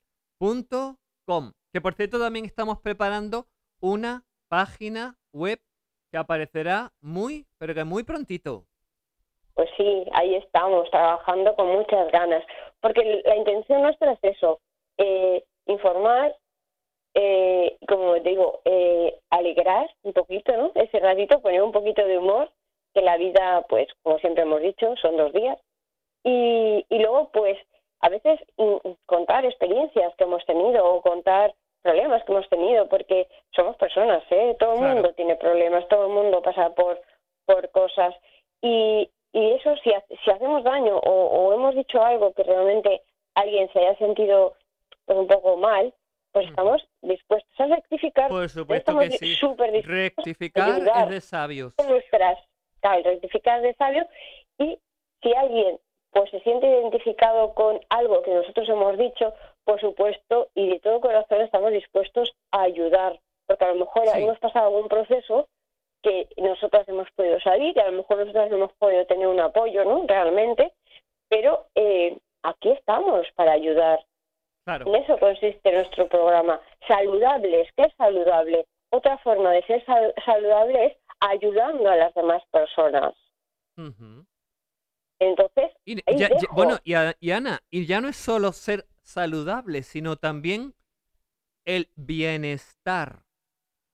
Que por cierto también estamos preparando una página web que aparecerá muy, pero que muy prontito. Pues sí, ahí estamos, trabajando con muchas ganas. Porque la intención nuestra es eso, eh, informar, eh, como digo, eh, alegrar un poquito, ¿no? Ese ratito, poner un poquito de humor, que la vida, pues, como siempre hemos dicho, son dos días. Y, y luego, pues, a veces mm, contar experiencias que hemos tenido o contar problemas que hemos tenido, porque somos personas, ¿eh? Todo el Claro. mundo tiene problemas, todo el mundo pasa por, por cosas. Y, y eso, si, ha- si hacemos daño o, o hemos dicho algo que realmente alguien se haya sentido pues, un poco mal, pues Ujú. estamos dispuestos a rectificar. Por supuesto estamos que sí. dispuestos Rectificar es de sabios. nuestras, claro, rectificar de sabio y si alguien pues se siente identificado con algo que nosotros hemos dicho, por supuesto, y de todo corazón estamos dispuestos a ayudar, porque a lo mejor Sí. hemos pasado algún proceso que nosotras hemos podido salir y a lo mejor nosotras no hemos podido tener un apoyo, ¿no? Realmente, pero eh, aquí estamos para ayudar. Claro. En eso consiste nuestro programa. Saludables, ¿qué es saludable? Otra forma de ser sal- saludable es ayudando a las demás personas. Ujú. Entonces, Y, ya- bueno, y, a- y Ana, y ya no es solo ser saludable, sino también el bienestar,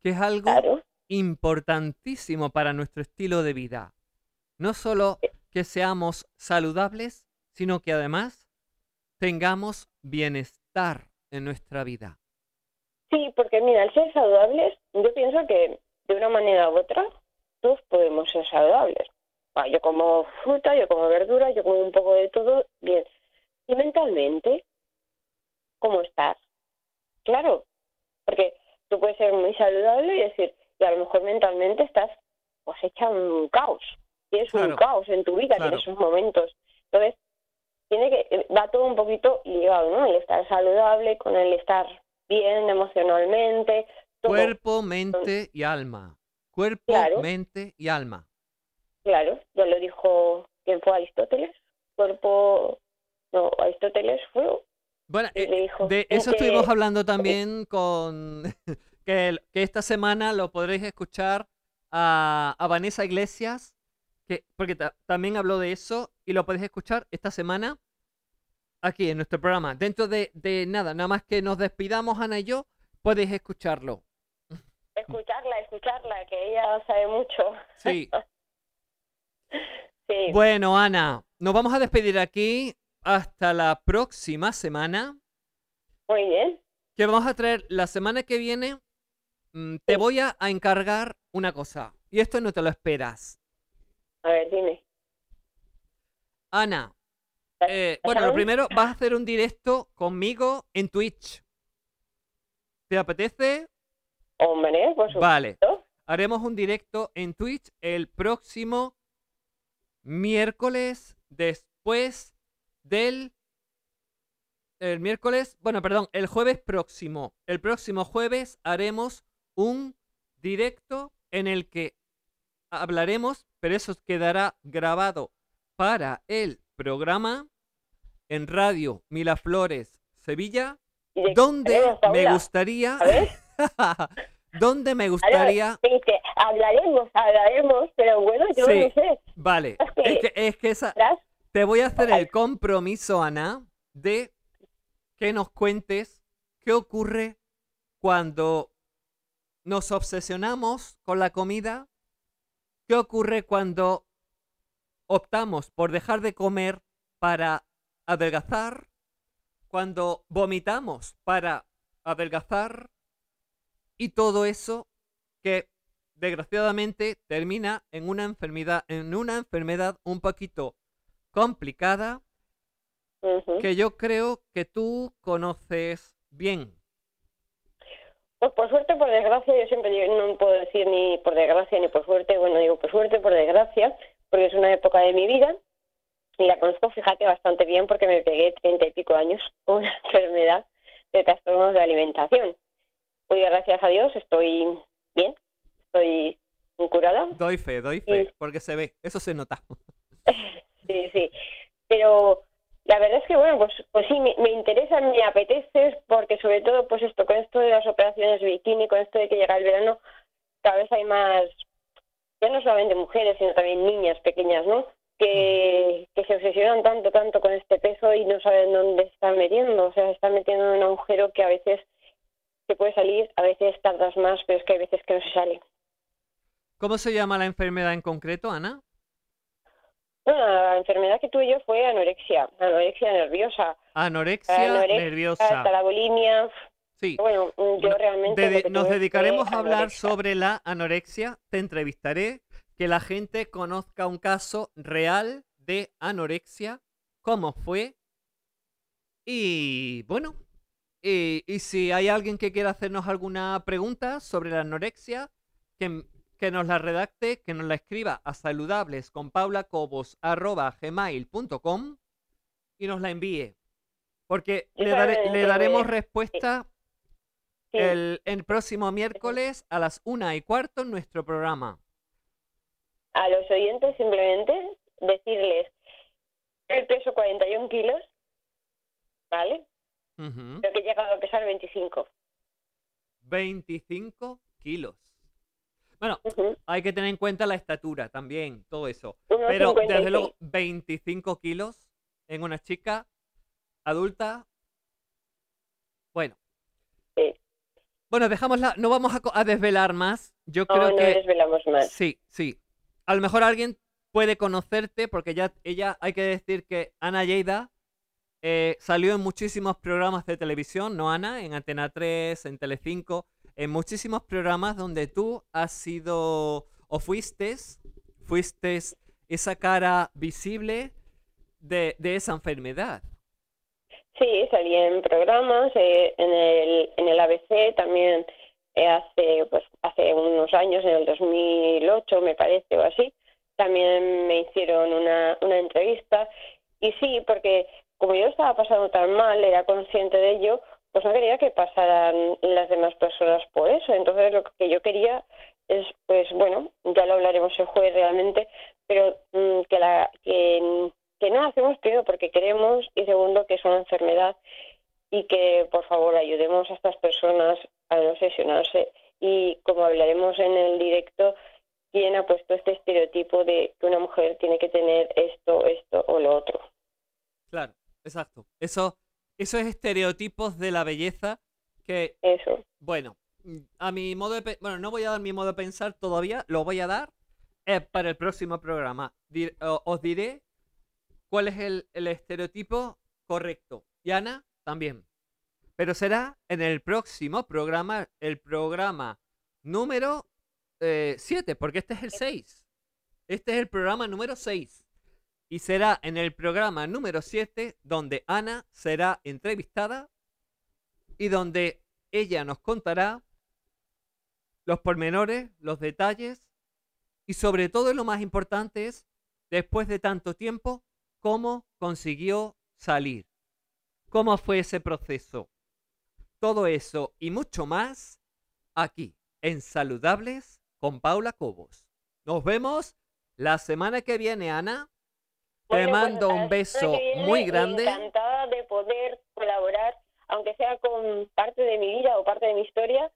que es algo claro, importantísimo para nuestro estilo de vida. No solo que seamos saludables, sino que además tengamos bienestar en nuestra vida. sí, porque mira, al ser saludables, yo pienso que de una manera u otra, todos podemos ser saludables. Ah, yo como fruta, yo como verdura, yo como un poco de todo, bien. Y mentalmente, ¿cómo estás? Claro, porque tú puedes ser muy saludable y decir, y a lo mejor mentalmente estás pues hecha un caos. Tienes Claro, un caos en tu vida claro. en esos momentos. Entonces, tiene que, eh, va todo un poquito ligado, ¿no? El estar saludable con el estar bien emocionalmente, todo. Cuerpo, mente y alma. Cuerpo, Claro. mente y alma. Claro, ya lo dijo, ¿quién fue Aristóteles? Cuerpo, no, Aristóteles fue, Bueno, eh, de eso que- estuvimos hablando <laughs> también con que, esta semana lo podréis escuchar a, a Vanessa Iglesias, que, porque ta- también habló de eso y lo podéis escuchar esta semana aquí en nuestro programa. Dentro de, de nada, nada más que nos despidamos Ana y yo, podéis escucharlo. escucharla, escucharla, que ella sabe mucho. Sí. <laughs> Sí, Bueno, Ana, nos vamos a despedir aquí hasta la próxima semana. muy bien. que vamos a traer la semana que viene. Mm, te voy a, a encargar una cosa. Y esto no te lo esperas. A ver, dime. Ana, eh, bueno, lo primero, vas a hacer un directo conmigo en Twitch. ¿Te apetece? Hombre, por supuesto. Vale. Haremos un directo en Twitch el próximo miércoles después del... El miércoles, bueno, perdón, el jueves próximo. El próximo jueves haremos un directo en el que hablaremos, pero eso quedará grabado para el programa en Radio Milaflores Sevilla, ¿Y de qué donde me gustaría, <laughs> donde me gustaría, dice, hablaremos, hablaremos, pero bueno, yo Sí. no sé. vale, es que- es que, es que te voy a hacer el compromiso, Ana, de que nos cuentes qué ocurre cuando nos obsesionamos con la comida, qué ocurre cuando optamos por dejar de comer para adelgazar, cuando vomitamos para adelgazar y todo eso que desgraciadamente termina en una enfermedad en una enfermedad un poquito complicada que yo creo que tú conoces bien. Pues por suerte, por desgracia, yo siempre digo, no puedo decir ni por desgracia ni por suerte, bueno, digo por suerte, por desgracia, porque es una época de mi vida y la conozco, fíjate, bastante bien porque me pegué treinta y pico años <laughs> con una enfermedad de trastornos de alimentación. Hoy, gracias a Dios, estoy bien, estoy curada, Doy fe, doy fe, porque se ve, eso se nota. <laughs> sí, sí, pero la verdad es que bueno, pues, pues sí, me, me interesa, me apetece, porque sobre todo, pues esto, con esto de las operaciones bikini, con esto de que llega el verano, cada vez hay más, ya no solamente mujeres, sino también niñas pequeñas, ¿no? Que, que se obsesionan tanto, tanto con este peso y no saben dónde están metiendo, o sea, se están metiendo en un agujero que a veces se puede salir, a veces tardas más, pero es que hay veces que no se sale. ¿Cómo se llama la enfermedad en concreto, Ana? Bueno, la enfermedad que tuve yo fue anorexia, anorexia nerviosa. Anorexia Anorexia, nerviosa. hasta la bulimia. Sí. Bueno, mm, yo No- realmente. Nos dedicaremos a hablar anorexia. sobre la anorexia. Te entrevistaré, que la gente conozca un caso real de anorexia, cómo fue. Y bueno, y, y si hay alguien que quiera hacernos alguna pregunta sobre la anorexia, que, que nos la redacte, que nos la escriba a saludables con y nos la envíe. Porque le, daré- solamente le daremos respuesta Sí, el, el próximo miércoles a las una y cuarto en nuestro programa. A los oyentes, simplemente decirles: el peso 41 kilos, ¿vale? Pero que he llegado a pesar 25. 25 kilos. Bueno, hay que tener en cuenta la estatura también, todo eso. Pero 56. desde luego, 25 kilos en una chica adulta. Bueno. Sí. Bueno, dejámosla, no vamos a desvelar más. Yo No, creo no que desvelamos más. Sí, sí. A lo mejor alguien puede conocerte porque ya ella, hay que decir que Ana Lleida eh, salió en muchísimos programas de televisión, ¿no, Ana? En Antena 3, en Telecinco, en muchísimos programas donde tú has sido o fuiste, fuiste esa cara visible de, de esa enfermedad. Sí, salí en programas, eh, en, el, en el ABC también eh, hace, pues, hace unos años, en el 2008 me parece o así, también me hicieron una, una entrevista y sí, porque como yo estaba pasando tan mal, era consciente de ello, pues no quería que pasaran las demás personas por eso. Entonces lo que yo quería es, pues bueno, ya lo hablaremos el jueves realmente, pero mm, que, la, que, no hacemos primero porque queremos y segundo que es una enfermedad y que por favor ayudemos a estas personas a no obsesionarse y como hablaremos en el directo, quién ha puesto este estereotipo de que una mujer tiene que tener esto, esto o lo otro. Claro, exacto. Eso, esos estereotipos de la belleza que Eso. Bueno, a mi modo de bueno, no voy a dar mi modo de pensar todavía, lo voy a dar eh, para el próximo programa. Dir- os diré cuál es el, el estereotipo correcto. Y Ana también. Pero será en el próximo programa, el programa número 7, porque este es el 6. Este es el programa número 6. Y será en el programa número 7 donde Ana será entrevistada y donde ella nos contará los pormenores, los detalles y sobre todo lo más importante es después de tanto tiempo, cómo consiguió salir. ¿Cómo fue ese proceso? Todo eso y mucho más aquí en Saludables con Paula Cobos. Nos vemos la semana que viene, Ana. Te Bueno, mando hasta un beso muy grande. Encantada de poder colaborar, aunque sea con parte de mi vida o parte de mi historia,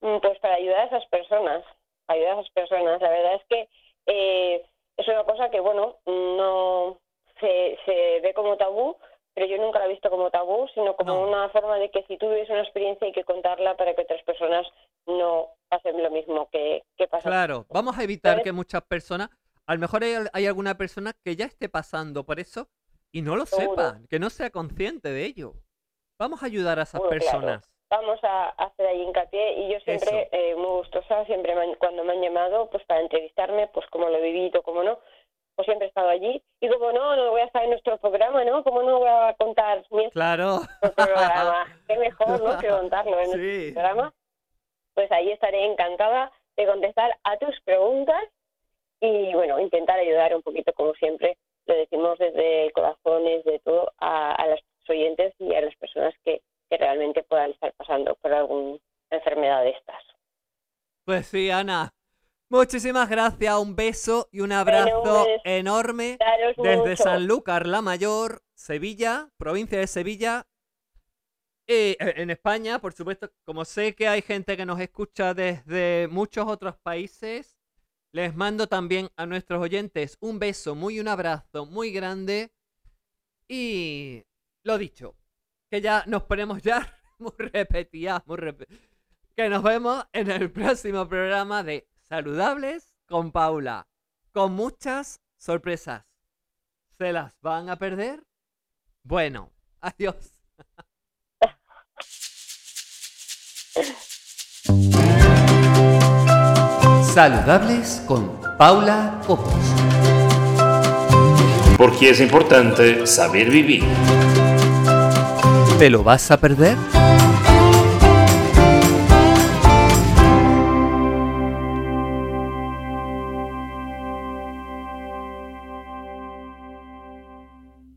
mm, pues para ayudar a esas personas, ayudar a esas personas. La verdad es que eh, es una cosa que, bueno, no se, se ve como tabú, pero yo nunca la he visto como tabú, sino como No. una forma de que si tú vives una experiencia hay que contarla para que otras personas no pasen lo mismo que, que pasa. Claro, vamos a evitar ¿Sabes? que muchas personas, a lo mejor hay, hay alguna persona que ya esté pasando por eso y no lo Seguro. sepa, que no sea consciente de ello. Vamos a ayudar a esas claro. personas. vamos a hacer ahí hincapié y yo siempre eh, muy gustosa, siempre me han- cuando me han llamado pues para entrevistarme, pues como lo he vivido, como no, pues siempre he estado allí y como no, no voy a estar en nuestro programa, ¿no? Como no voy a contar mi <laughs> Claro. programa, qué mejor, ¿no? Que <laughs> contarlo en nuestro Sí. programa. Pues ahí estaré encantada de contestar a tus preguntas y bueno, intentar ayudar un poquito como siempre, lo decimos desde el corazón, desde todo, a, a los oyentes y a las personas que, que realmente puedan estar pasando por alguna enfermedad de estas. Pues sí, Ana. Muchísimas gracias, un beso y un abrazo pues, enorme Daros desde mucho. Sanlúcar la Mayor, Sevilla, provincia de Sevilla. Y eh, en España, por supuesto, como sé que hay gente que nos escucha desde muchos otros países, les mando también a nuestros oyentes un beso muy un abrazo muy grande. Y lo dicho, que ya nos ponemos ya <laughs> muy repetidas, muy rep- que nos vemos en el próximo programa de Saludables con Paula, con muchas sorpresas. ¿Se las van a perder? Bueno, <laughs> adiós. <laughs> Saludables con Paula Copos. Porque es importante saber vivir. ¿Te lo vas a perder?